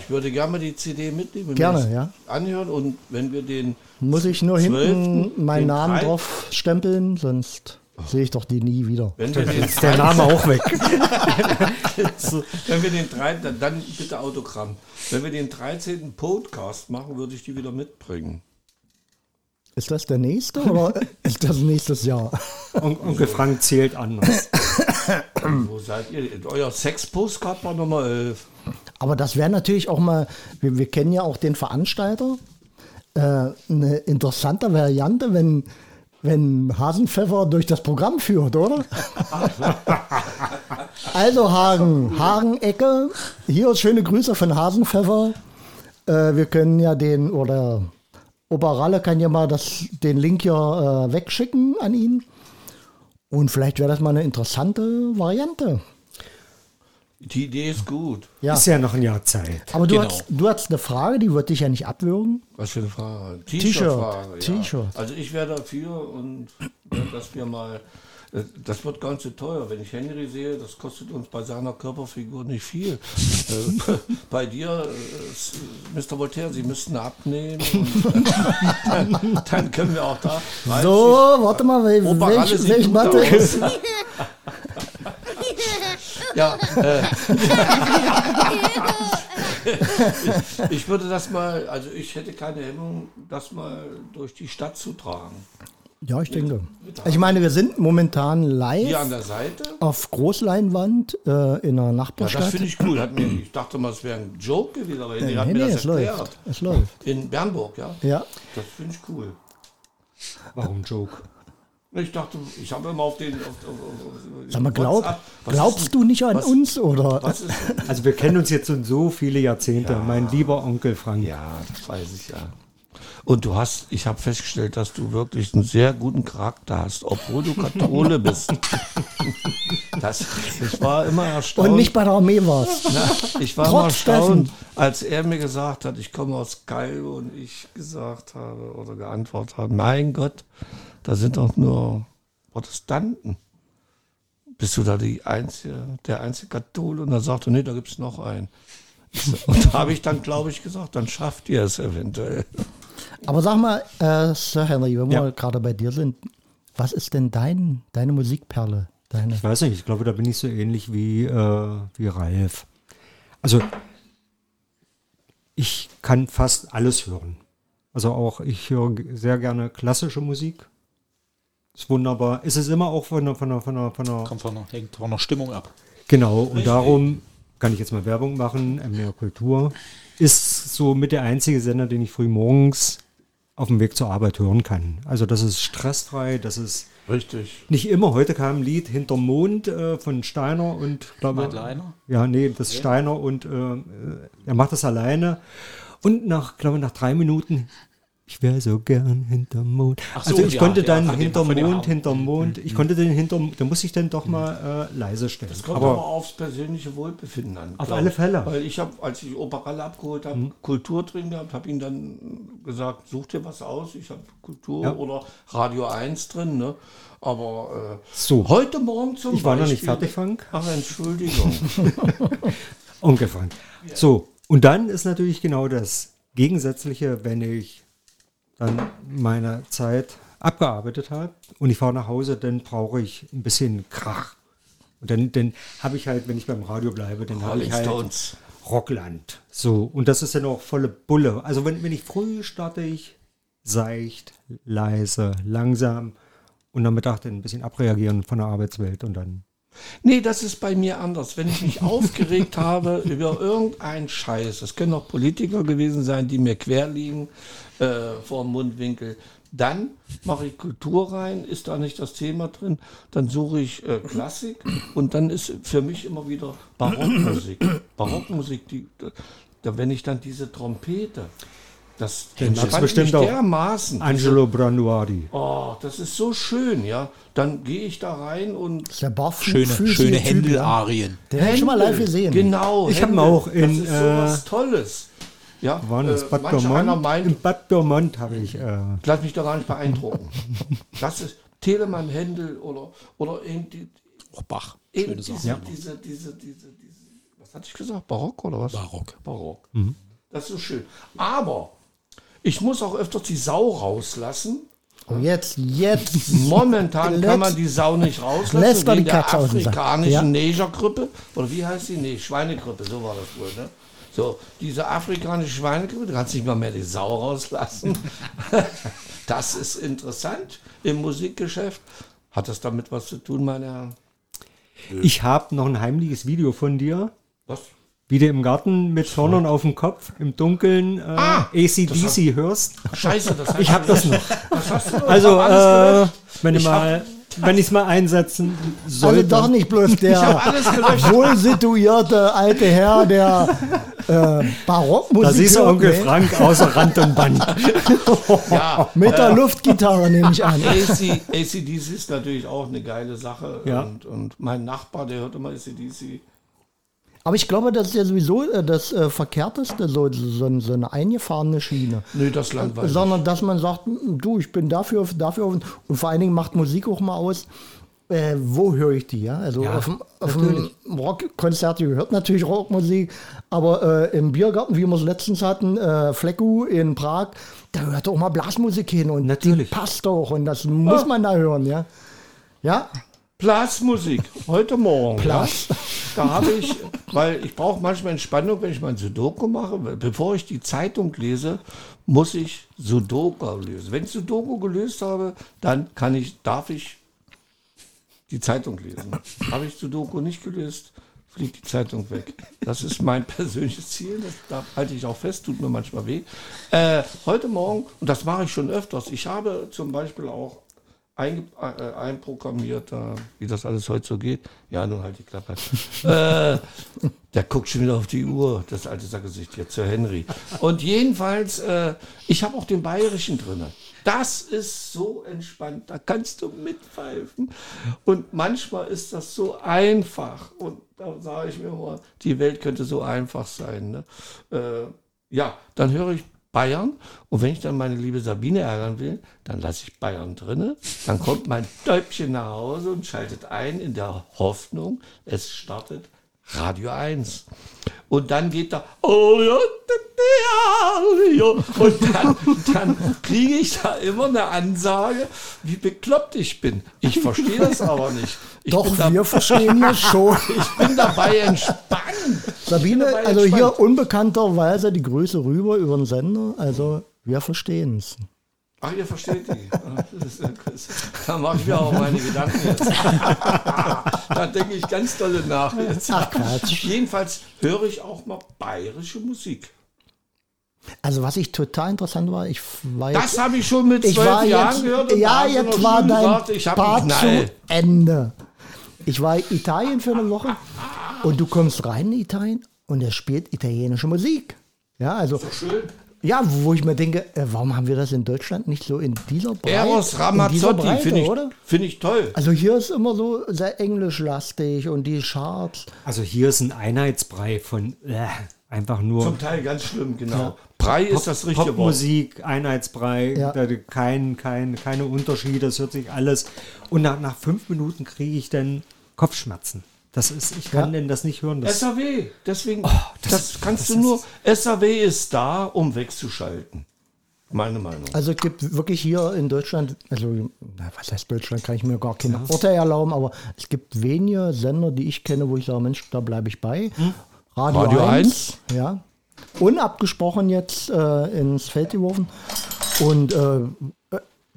Ich würde gerne mal die CD mitnehmen. Gerne, ja. Anhören und wenn wir den. Muss ich nur Zwölften, hinten meinen den Namen drei- drauf stempeln, sonst sehe ich doch die nie wieder. Wenn wir den, Ist der Name auch weg. wenn wir den drei, dann, dann bitte Autogramm. Wenn wir den 13. Podcast machen, würde ich die wieder mitbringen. Ist das der nächste oder ist das nächstes Jahr? On Onkel Frank zählt anders. Wo seid ihr? Euer Sex-Postcard war Nummer 11. Aber das wäre natürlich auch mal, wir, wir kennen ja auch den Veranstalter, äh, eine interessante Variante, wenn, wenn Hasenpfeffer durch das Programm führt, oder? also Hagen, Hagen-Ecke, hier schöne Grüße von Hasenpfeffer. Äh, wir können ja den, oder Oberralle kann ja mal das, den Link ja äh, wegschicken an ihn. Und vielleicht wäre das mal eine interessante Variante. Die Idee ist gut. Ja. Ist ja noch ein Jahr Zeit. Aber du, Genau. hast, du hast eine Frage, die wird dich ja nicht abwürgen. Was für eine Frage? T-Shirt. Ja. Also ich wäre dafür und äh, dass wir mal, äh, das wird ganz so teuer. Wenn ich Henry sehe, das kostet uns bei seiner Körperfigur nicht viel. Äh, bei dir, Mr. Voltaire, Sie müssten abnehmen und dann, dann können wir auch da. So, warte mal, welch, gut Matte aus. ist. ich- Ja, äh, ich, ich würde das mal, also ich hätte keine Hemmung, das mal durch die Stadt zu tragen. Ja, ich denke. Ich meine, wir sind momentan Hier live an der Seite. auf Großleinwand äh, in einer Ja, Nachbarstadt. das finde ich cool. Hat mir, ich dachte mal, es wäre ein Joke gewesen, aber nee, habt nee, mir nee, das es erklärt. läuft. Es läuft. In Bernburg, ja. Ja. Das finde ich cool. Warum Joke? Ich dachte, ich habe immer auf den. Auf, auf, auf, Sag mal, glaub, glaubst ist du nicht an was- uns oder? Also wir kennen uns jetzt schon so viele Jahrzehnte, mein lieber Onkel Frank. ja, das weiß ich ja. Und du hast, ich habe festgestellt, dass du wirklich einen sehr guten Charakter hast, obwohl du Kathole bist. Das, ich war immer erstaunt. Und nicht bei der Armee warst. Na, ich war mal Trotz erstaunt, dessen. als er mir gesagt hat, ich komme aus Kairo und ich gesagt habe oder geantwortet habe, mein Gott, da sind doch nur Protestanten. Bist du da die einzige, der einzige Kathole? Und er sagte, nee, da gibt es noch einen. Und da habe ich dann, glaube ich, gesagt, dann schafft ihr es eventuell. Aber sag mal, äh, Sir Henry, wenn Ja. wir gerade bei dir sind, was ist denn dein, deine Musikperle? Deine? Ich weiß nicht, ich glaube, da bin ich so ähnlich wie, äh, wie Ralf. Also ich kann fast alles hören. Also auch, ich höre sehr gerne klassische Musik. Ist wunderbar. Es ist immer auch von der, von von von Kommt von hängt von der Stimmung ab. Genau, und darum kann ich jetzt mal Werbung machen. MDR Kultur ist so mit der einzige Sender, den ich früh morgens auf dem Weg zur Arbeit hören kann. Also das ist stressfrei, das ist Richtig. nicht immer. Heute kam ein Lied Hinterm Mond äh, von Steiner und Madleiner? Ja, nee, das ist Steiner und äh, äh, er macht das alleine. Und nach, glaube nach drei Minuten, ich wäre so gern hinterm Mond. Ach so, also ich ja, konnte ja, dann dem- hinterm Mond, hinterm Mond, ich konnte den hinterm, da muss ich dann doch mal äh, leise stellen. Es kommt aber, Aber aufs persönliche Wohlbefinden an. Auf alle. Fälle. Weil ich habe, als ich Operalle abgeholt habe, Kultur drin gehabt, habe ihm dann gesagt, such dir was aus. Ich habe Kultur Ja. oder Radio 1 drin. Ne? Aber äh, So. heute Morgen zum Ich war noch nicht Beispiel- fertig, Frank. Ach, Entschuldigung. Onkel Frank. So, und dann ist natürlich genau das Gegensätzliche, wenn ich dann meine Zeit abgearbeitet habe und ich fahre nach Hause, dann brauche ich ein bisschen Krach. Und dann, dann habe ich halt, wenn ich beim Radio bleibe, dann habe ich halt Stones. Rockland. So, und das ist dann auch volle Bulle. Also wenn, wenn ich früh starte ich seicht, leise, langsam und am Mittag dann ein bisschen abreagieren von der Arbeitswelt und dann Nee, das ist bei mir anders. Wenn ich mich aufgeregt habe über irgendeinen Scheiß, das können auch Politiker gewesen sein, die mir quer liegen äh, vor dem Mundwinkel, dann mache ich Kultur rein, ist da nicht das Thema drin, dann suche ich äh, Klassik und dann ist für mich immer wieder Barockmusik. Barockmusik, die, da, wenn ich dann diese Trompete, das entspannt bestimmt mich auch. dermaßen. Angelo Branuardi. Oh, das ist so schön, ja. Dann gehe ich da rein und Das ist der barfuß- Schöne, schöne. Händelarien. Den habe ich schon mal live gesehen. Genau. Ich hab ihn Händel. auch in, Das ist so was äh, Tolles. Ja, War das äh, Bad Beaumont? meint, In Bad Beaumont habe ich. Äh, ich lass mich da gar nicht beeindrucken. das ist Telemann, Händel oder, oder eben die, Auch Bach. eben Schöne diese, Sache. diese, diese, diese, diese, was hatte ich gesagt? Barock oder was? Barock. Barock. Mhm. Das ist so schön. Aber ich muss auch öfters die Sau rauslassen. Oh, jetzt, jetzt. Momentan kann man die Sau nicht rauslassen. Lässt die wegen der Katze Sack. afrikanischen Ja. Negergrippe. Oder wie heißt die? Nee, Schweinegrippe, so war das wohl. Ne? So, diese afrikanische Schweinegrippe, du kannst nicht mal mehr die Sau rauslassen. Das ist interessant im Musikgeschäft. Hat das damit was zu tun, meine Herren? Ich habe noch ein heimliches Video von dir, Was? wie du im Garten mit Hörnern auf dem Kopf im Dunkeln äh, Ah, ACDC hörst. Scheiße, das heißt, Ich habe das noch. Das hast du noch. Also, hab alles äh, wenn hab- mal, wenn ich es mal einsetzen soll, Also doch nicht bloß der wohl situierte alte Herr, der äh, Barockmusik da siehst du Onkel nee. Frank außer Rand und Band. Ja, Mit der Luftgitarre nehme ich an. AC, ACDC ist natürlich auch eine geile Sache. Ja. Und, und mein Nachbar, der hört immer ACDC. Aber ich glaube, das ist ja sowieso äh, das äh, Verkehrteste, so, so, so eine eingefahrene Schiene. Nö, das langweilig. Sondern, dass man sagt, du, ich bin dafür, dafür und vor allen Dingen macht Musik auch mal aus. Äh, wo höre ich die? Ja? Also Ja, auf, dem- auf dem Rockkonzert gehört natürlich Rockmusik, aber äh, im Biergarten, wie wir es letztens hatten, äh, Flecku in Prag, da hört auch mal Blasmusik hin und Natürlich. die passt auch und das muss man da hören, ja. Ja, Blasmusik, heute Morgen. Blas. Ja, da habe ich, weil ich brauche manchmal Entspannung, wenn ich mein Sudoku mache. Bevor ich die Zeitung lese, muss ich Sudoku lösen. Wenn ich Sudoku gelöst habe, dann kann ich, darf ich die Zeitung lesen. Habe ich Sudoku nicht gelöst, fliegt die Zeitung weg. Das ist mein persönliches Ziel. Das da halte ich auch fest, tut mir manchmal weh. Äh, heute Morgen, und das mache ich schon öfters, ich habe zum Beispiel auch einge- äh, einprogrammiert, äh, wie das alles heute so geht. Ja, nun halt die Klappe. äh, der guckt schon wieder auf die Uhr, das alte Sackgesicht jetzt, Sir Henry. Und jedenfalls, äh, ich habe auch den Bayerischen drin. Das ist so entspannt, da kannst du mitpfeifen. Und manchmal ist das so einfach. Und da sage ich mir mal, die Welt könnte so einfach sein. Ne? Äh, ja, dann höre ich Bayern und wenn ich dann meine liebe Sabine ärgern will, dann lasse ich Bayern drinne. Dann kommt mein Täubchen nach Hause und schaltet ein in der Hoffnung, es startet Radio 1. Und dann geht da, oh ja, ja. und dann, dann kriege ich da immer eine Ansage, wie bekloppt ich bin. Ich verstehe das aber nicht. Ich doch, wir verstehen das schon. ich bin dabei entspannt. Sabine, dabei also hier entspannt. unbekannterweise die Grüße rüber über den Sender. Also wir verstehen es. Ach, ihr versteht die. Da mache ich mir auch meine Gedanken jetzt. da denke ich ganz dolle nach jetzt. Ach. Jedenfalls höre ich auch mal bayerische Musik. Also was ich total interessant war, ich war Das habe ich schon mit zwölf Jahren jetzt, gehört. ja, jetzt war dein gesagt, ich Part zu Ende. Ich war in Italien für eine Woche und du kommst rein in Italien und er spielt italienische Musik. Ja, also Schön. ja, wo ich mir denke, äh, warum haben wir das in Deutschland nicht so in dieser Breite? Eros Ramazzotti finde ich, oder? find ich toll. Also hier ist immer so sehr englischlastig und die Charts. Also hier ist ein Einheitsbrei von äh, einfach nur Zum Teil ganz schlimm, genau. Brei ist das richtige Wort. Popmusik, Einheitsbrei, Ja. kein, kein, keine Unterschiede, das hört sich alles. Und nach, nach fünf Minuten kriege ich dann Kopfschmerzen. Das ist, ich kann Ja. denn das nicht hören. Das, SAW, deswegen, Oh, das- das, kannst das du ist- nur, SAW ist da, um wegzuschalten. Meine Meinung. Also es gibt wirklich hier in Deutschland, also na, was heißt Deutschland, kann ich mir gar keine Urteil erlauben, aber es gibt wenige Sender, die ich kenne, wo ich sage, Mensch, da bleibe ich bei. Radio, Radio 1, ja. Unabgesprochen jetzt äh, ins Feld geworfen. Und äh,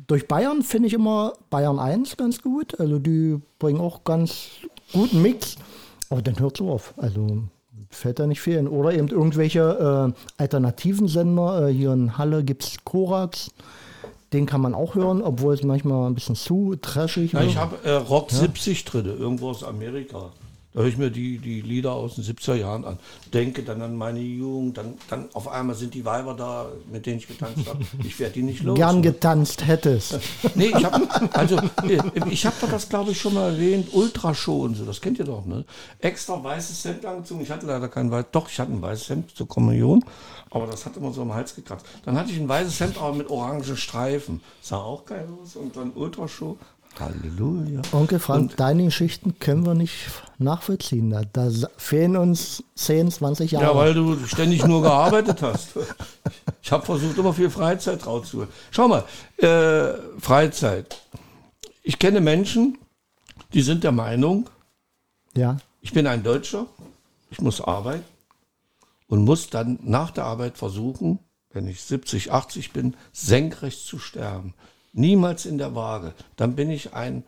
durch Bayern finde ich immer Bayern 1 ganz gut. Also die bringen auch ganz guten Mix. Aber dann hört es auf. Also fällt da nicht fehlen. Oder eben irgendwelche äh, alternativen Sender. Äh, hier in Halle gibt es Korax. Den kann man auch hören, obwohl es manchmal ein bisschen zu trashig Ja, wird. ich habe äh, Rock 70 drin, irgendwo aus Amerika. Da höre ich mir die, die Lieder aus den 70er Jahren an. Denke dann an meine Jugend, dann, dann auf einmal sind die Weiber da, mit denen ich getanzt habe. Ich werde die nicht los. Gern ne? getanzt hättest. Nee, ich habe also äh, ich habe doch das glaube ich schon mal erwähnt, Ultrashow und so, das kennt ihr doch, ne? Extra weißes Hemd angezogen. Ich hatte leider kein weiß, doch, ich hatte ein weißes Hemd zur Kommunion, aber das hat immer so am Hals gekratzt. Dann hatte ich ein weißes Hemd aber mit orangen Streifen. Sah auch geil aus und dann Ultrashow. Halleluja. Onkel Frank, deine Geschichten können wir nicht nachvollziehen. Da, da fehlen uns 10, 20 Jahre. Ja, weil du ständig nur gearbeitet hast. Ich habe versucht, immer viel Freizeit rauszuholen. Schau mal, äh, Freizeit. Ich kenne Menschen, die sind der Meinung, ja. Ich bin ein Deutscher, ich muss arbeiten und muss dann nach der Arbeit versuchen, wenn ich 70, 80 bin, senkrecht zu sterben. Niemals in der Waage. Dann bin ich ein,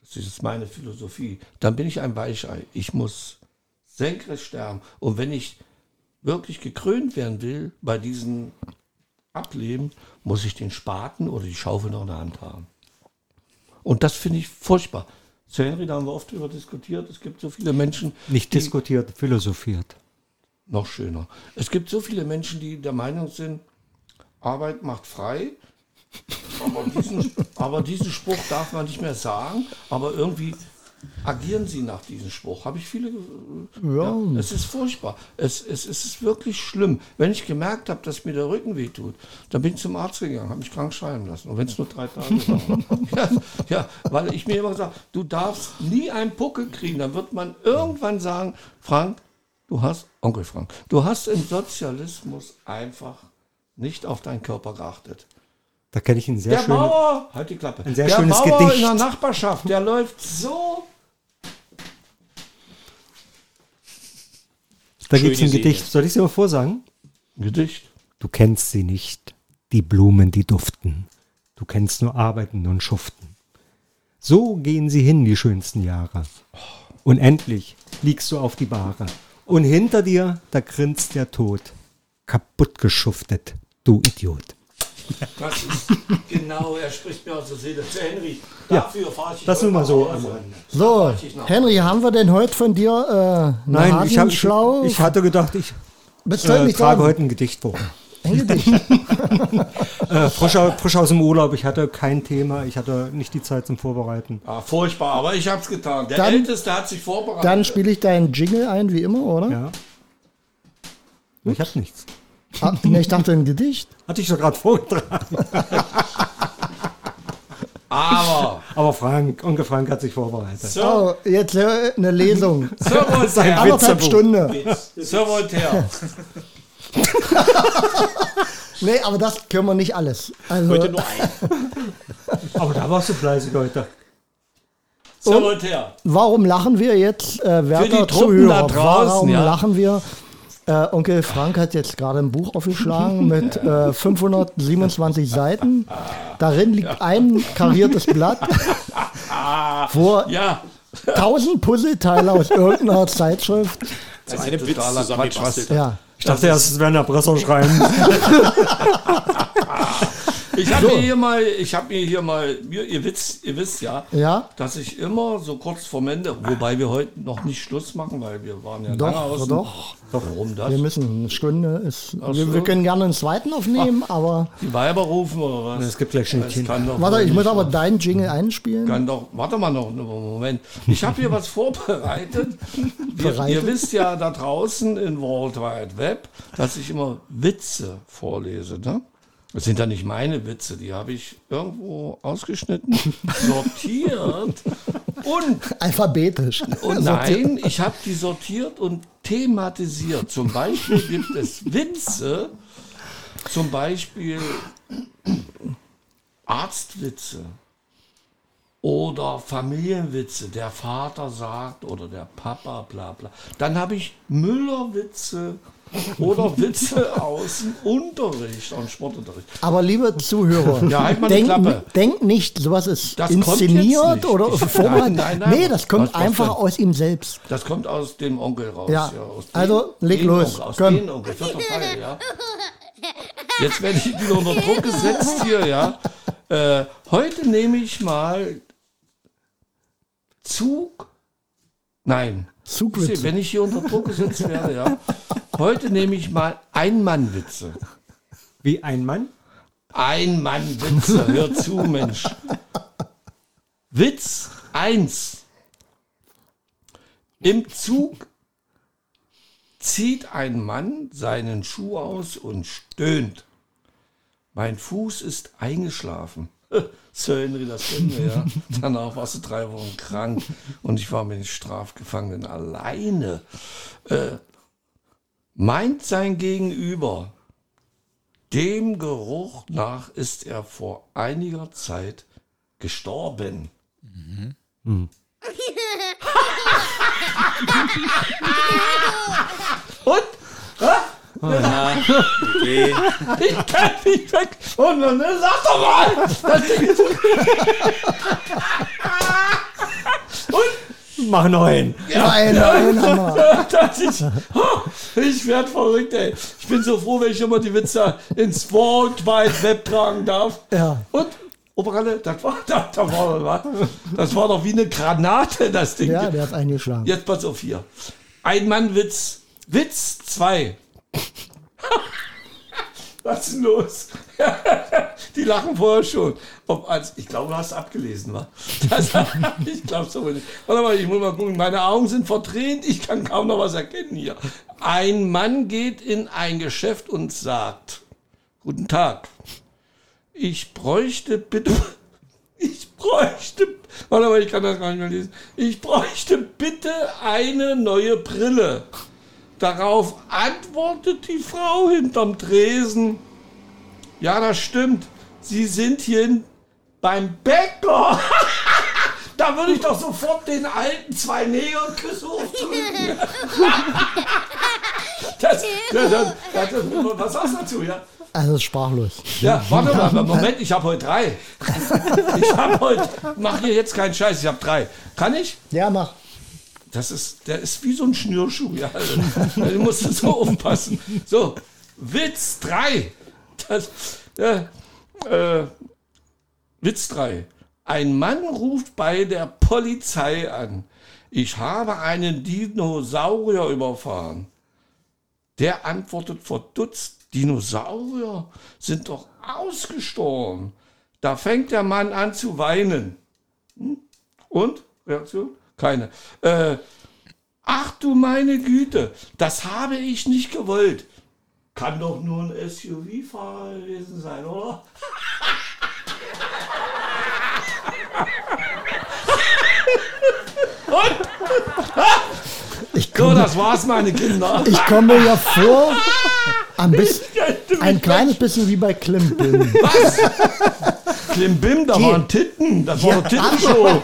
das ist meine Philosophie, dann bin ich ein Weichei. Ich muss senkrecht sterben. Und wenn ich wirklich gekrönt werden will bei diesem Ableben, muss ich den Spaten oder die Schaufel noch in der Hand haben. Und das finde ich furchtbar. Sir Henry, da haben wir oft darüber diskutiert. Es gibt so viele Menschen, Nicht diskutiert, philosophiert. noch schöner. Es gibt so viele Menschen, die der Meinung sind, Arbeit macht frei. Aber diesen, aber diesen Spruch darf man nicht mehr sagen. Aber irgendwie agieren sie nach diesem Spruch. Habe ich viele. ge- Ja. es ist furchtbar. Es, es, es ist wirklich schlimm. Wenn ich gemerkt habe, dass mir der Rücken wehtut, dann bin ich zum Arzt gegangen, habe mich krank schreiben lassen. Und wenn es nur drei Tage waren. ja, ja, weil ich mir immer gesagt du darfst nie einen Puckel kriegen. Dann wird man irgendwann sagen, Frank, du hast, Onkel Frank, du hast im Sozialismus einfach nicht auf deinen Körper geachtet. Da kenne ich einen sehr Der schönen. Bauer, halt die Klappe. Ein sehr der schönes Bauer Gedicht. in der Nachbarschaft, der läuft so. Da gibt es Schöne ein Gedicht. Seele. Soll ich es dir mal vorsagen? Gedicht. Du kennst sie nicht, die Blumen, die duften. Du kennst nur Arbeiten und Schuften. So gehen sie hin, die schönsten Jahre. Und endlich liegst du auf die Bahre. Und hinter dir, da grinst der Tod. Kaputt geschuftet, du Idiot. Das ist genau, er spricht mir aus der Seele. Zu Henry, dafür fahre ich Das nur mal so am Rande. So. Henry, haben wir denn heute von dir äh, Nein, ich, hab, ich, hatte gedacht, ich äh, trage heute ein Gedicht vor. Ein Gedicht. Äh, frisch, frisch aus dem Urlaub, ich hatte kein Thema, ich hatte nicht die Zeit zum Vorbereiten. Ah, furchtbar, aber ich habe es getan. Der Dann- Älteste hat sich vorbereitet. Dann spiele ich deinen Jingle ein, wie immer, oder? Ja. Ich habe nichts. Ich dachte ein Gedicht. Hatte ich doch gerade vorgetragen. aber Aber Frank, Onkel Frank hat sich vorbereitet. Sir, Oh, jetzt eine Lesung. Sir Voltaire, Anderthalb Witzebuch. Stunde. Sir Voltaire, Nee, aber das können wir nicht alles. Also, Heute nur ein. Aber da warst du fleißig heute. Sir Voltaire. warum lachen wir jetzt, äh, werter die Truppen Zuhörer? da draußen, warum ja. lachen wir? Äh, Onkel Frank hat jetzt gerade ein Buch aufgeschlagen mit äh, 527 Seiten. Darin liegt ein kariertes Blatt, wo Ja, 1000 Puzzleteile aus irgendeiner Zeitschrift. Zu einem Witz totaler zusammengebastelt. Ja, Ich dachte erst, es wäre ein Erpresserschreiben. ich habe mir hier mal, ich habe mir hier mal, ihr, ihr, wisst, ihr wisst ja, ja, dass ich immer so kurz vorm Ende, wobei wir heute noch nicht Schluss machen, weil wir waren ja lange doch, außen. doch. Warum das? Wir müssen, eine Stunde ist. Ach Wir, so. wir können gerne einen zweiten aufnehmen, aber. Die Weiber rufen oder was? Es gibt gleich kann doch Warte, ich muss aber wahr- deinen Jingle einspielen. Kann doch, warte mal noch einen Moment. Ich habe hier was vorbereitet. Ihr, Bereitet? ihr wisst ja da draußen in World Wide Web, dass ich immer Witze vorlese. Ne? Das sind ja nicht meine Witze, die habe ich irgendwo ausgeschnitten, sortiert und Alphabetisch. Und nein, ich habe die sortiert und thematisiert. Zum Beispiel gibt es Witze, zum Beispiel Arztwitze oder Familienwitze. Der Vater sagt oder der Papa, bla bla. Dann habe ich Müllerwitze oder Witze aus dem Unterricht, aus dem Sportunterricht. Aber liebe Zuhörer, Ja, halt denk, denk nicht, sowas ist Das inszeniert oder vorbereitet. Nein, nein, nein. nee, das kommt einfach denn? aus ihm selbst. Das kommt aus dem Onkel raus. Ja. aus Also, leg den los. Onkel, aus Komm. den Onkel. Teil, ja. Jetzt werde ich wieder unter Druck gesetzt hier, ja. Äh, heute nehme ich mal Zug. Nein. Zugwitze. Wenn ich hier unter Druck gesetzt werde, ja. Heute nehme ich mal Ein-Mann-Witze. Wie ein Mann? Ein-Mann-Witze. Hör zu, Mensch. Witz 1. Im Zug zieht ein Mann seinen Schuh aus und stöhnt. Mein Fuß ist eingeschlafen. Sir Henry, das kennen wir ja. Danach warst du drei Wochen krank und ich war mit den Strafgefangenen alleine. Äh, meint sein Gegenüber, dem Geruch nach ist er vor einiger Zeit gestorben. Und? Okay. Ich kann nicht weg. Und dann sag doch mal. Das Ding ist Mach neun. Nein, nein, ist, ich werde verrückt, ey. Ich bin so froh, wenn ich immer die Witze ins World Wide Web tragen darf. Ja. Und, Oberkalle, das war, das, das, war, das war doch wie eine Granate, das Ding. Ja, der hat eingeschlagen. Jetzt pass auf hier. Ein Mann Witz. Witz 2. Was ist denn los? Die lachen vorher schon. Ob als, ich glaube, du hast abgelesen, wa? Das, ich glaube aber nicht. Warte mal, ich muss mal gucken. Meine Augen sind verdreht. Ich kann kaum noch was erkennen hier. Ein Mann geht in ein Geschäft und sagt: Guten Tag. Ich bräuchte bitte. Ich bräuchte. Warte mal, ich kann das gar nicht mehr lesen. Ich bräuchte bitte eine neue Brille. Darauf antwortet die Frau hinterm Tresen. Ja, das stimmt. Sie sind hier beim Bäcker. da würde ich doch sofort den alten zwei Negerküsse aufdrücken. das, das, das, was sagst du dazu, ja? Also sprachlos. Ja, warte mal, Moment, ich habe heute drei. Ich habe heute, mach hier jetzt keinen Scheiß, ich habe drei. Kann ich? Ja, mach. Das ist, der ist wie so ein Schnürschuh, ja. Also, du musst so aufpassen. So, Witz 3. Das, ja, äh, Witz 3. Ein Mann ruft bei der Polizei an. Ich habe einen Dinosaurier überfahren. Der antwortet verdutzt, Dinosaurier sind doch ausgestorben. Da fängt der Mann an zu weinen. Hm? Und? Reaktion? Keine. Äh, ach du meine Güte, das habe ich nicht gewollt. Kann doch nur ein SUV-Fahrer gewesen sein, oder? Ich So, komme, das war's, meine Kinder. ich komme mir ja vor, ein, bisschen, ein kleines bisschen wie bei Klimbim. Was? Klimbim, da waren Titten. Das war eine Tittenshow.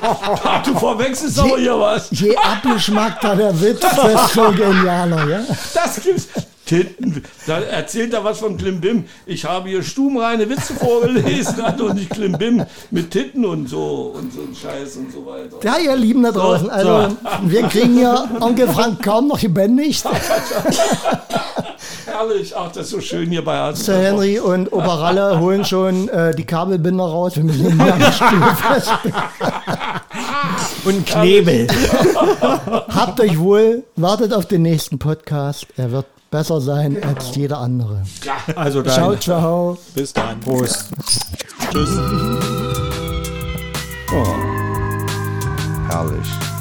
Du verwechselst aber hier was. Je abgeschmackter der Witz, desto genialer, ja? Das gibt's. Titten. Da erzählt er was von Klimbim. Ich habe hier stummreine Witze vorgelesen hat und nicht Klimbim mit Titten und so und so ein Scheiß und so weiter. Ja, ihr Lieben da draußen, also wir kriegen ja Onkel Frank kaum noch gebändigt. Herrlich. Ach, das ist so schön hier bei Arzt. Sir Henry und Oberralle holen schon äh, die Kabelbinder raus. Wir müssen am Stuhl fest. Und Knebel. Habt euch wohl, wartet auf den nächsten Podcast. Er wird besser sein genau. als jeder andere. Ja, also dann. Ciao, ciao. Bis dann. Prost. Tschüss. Oh, herrlich.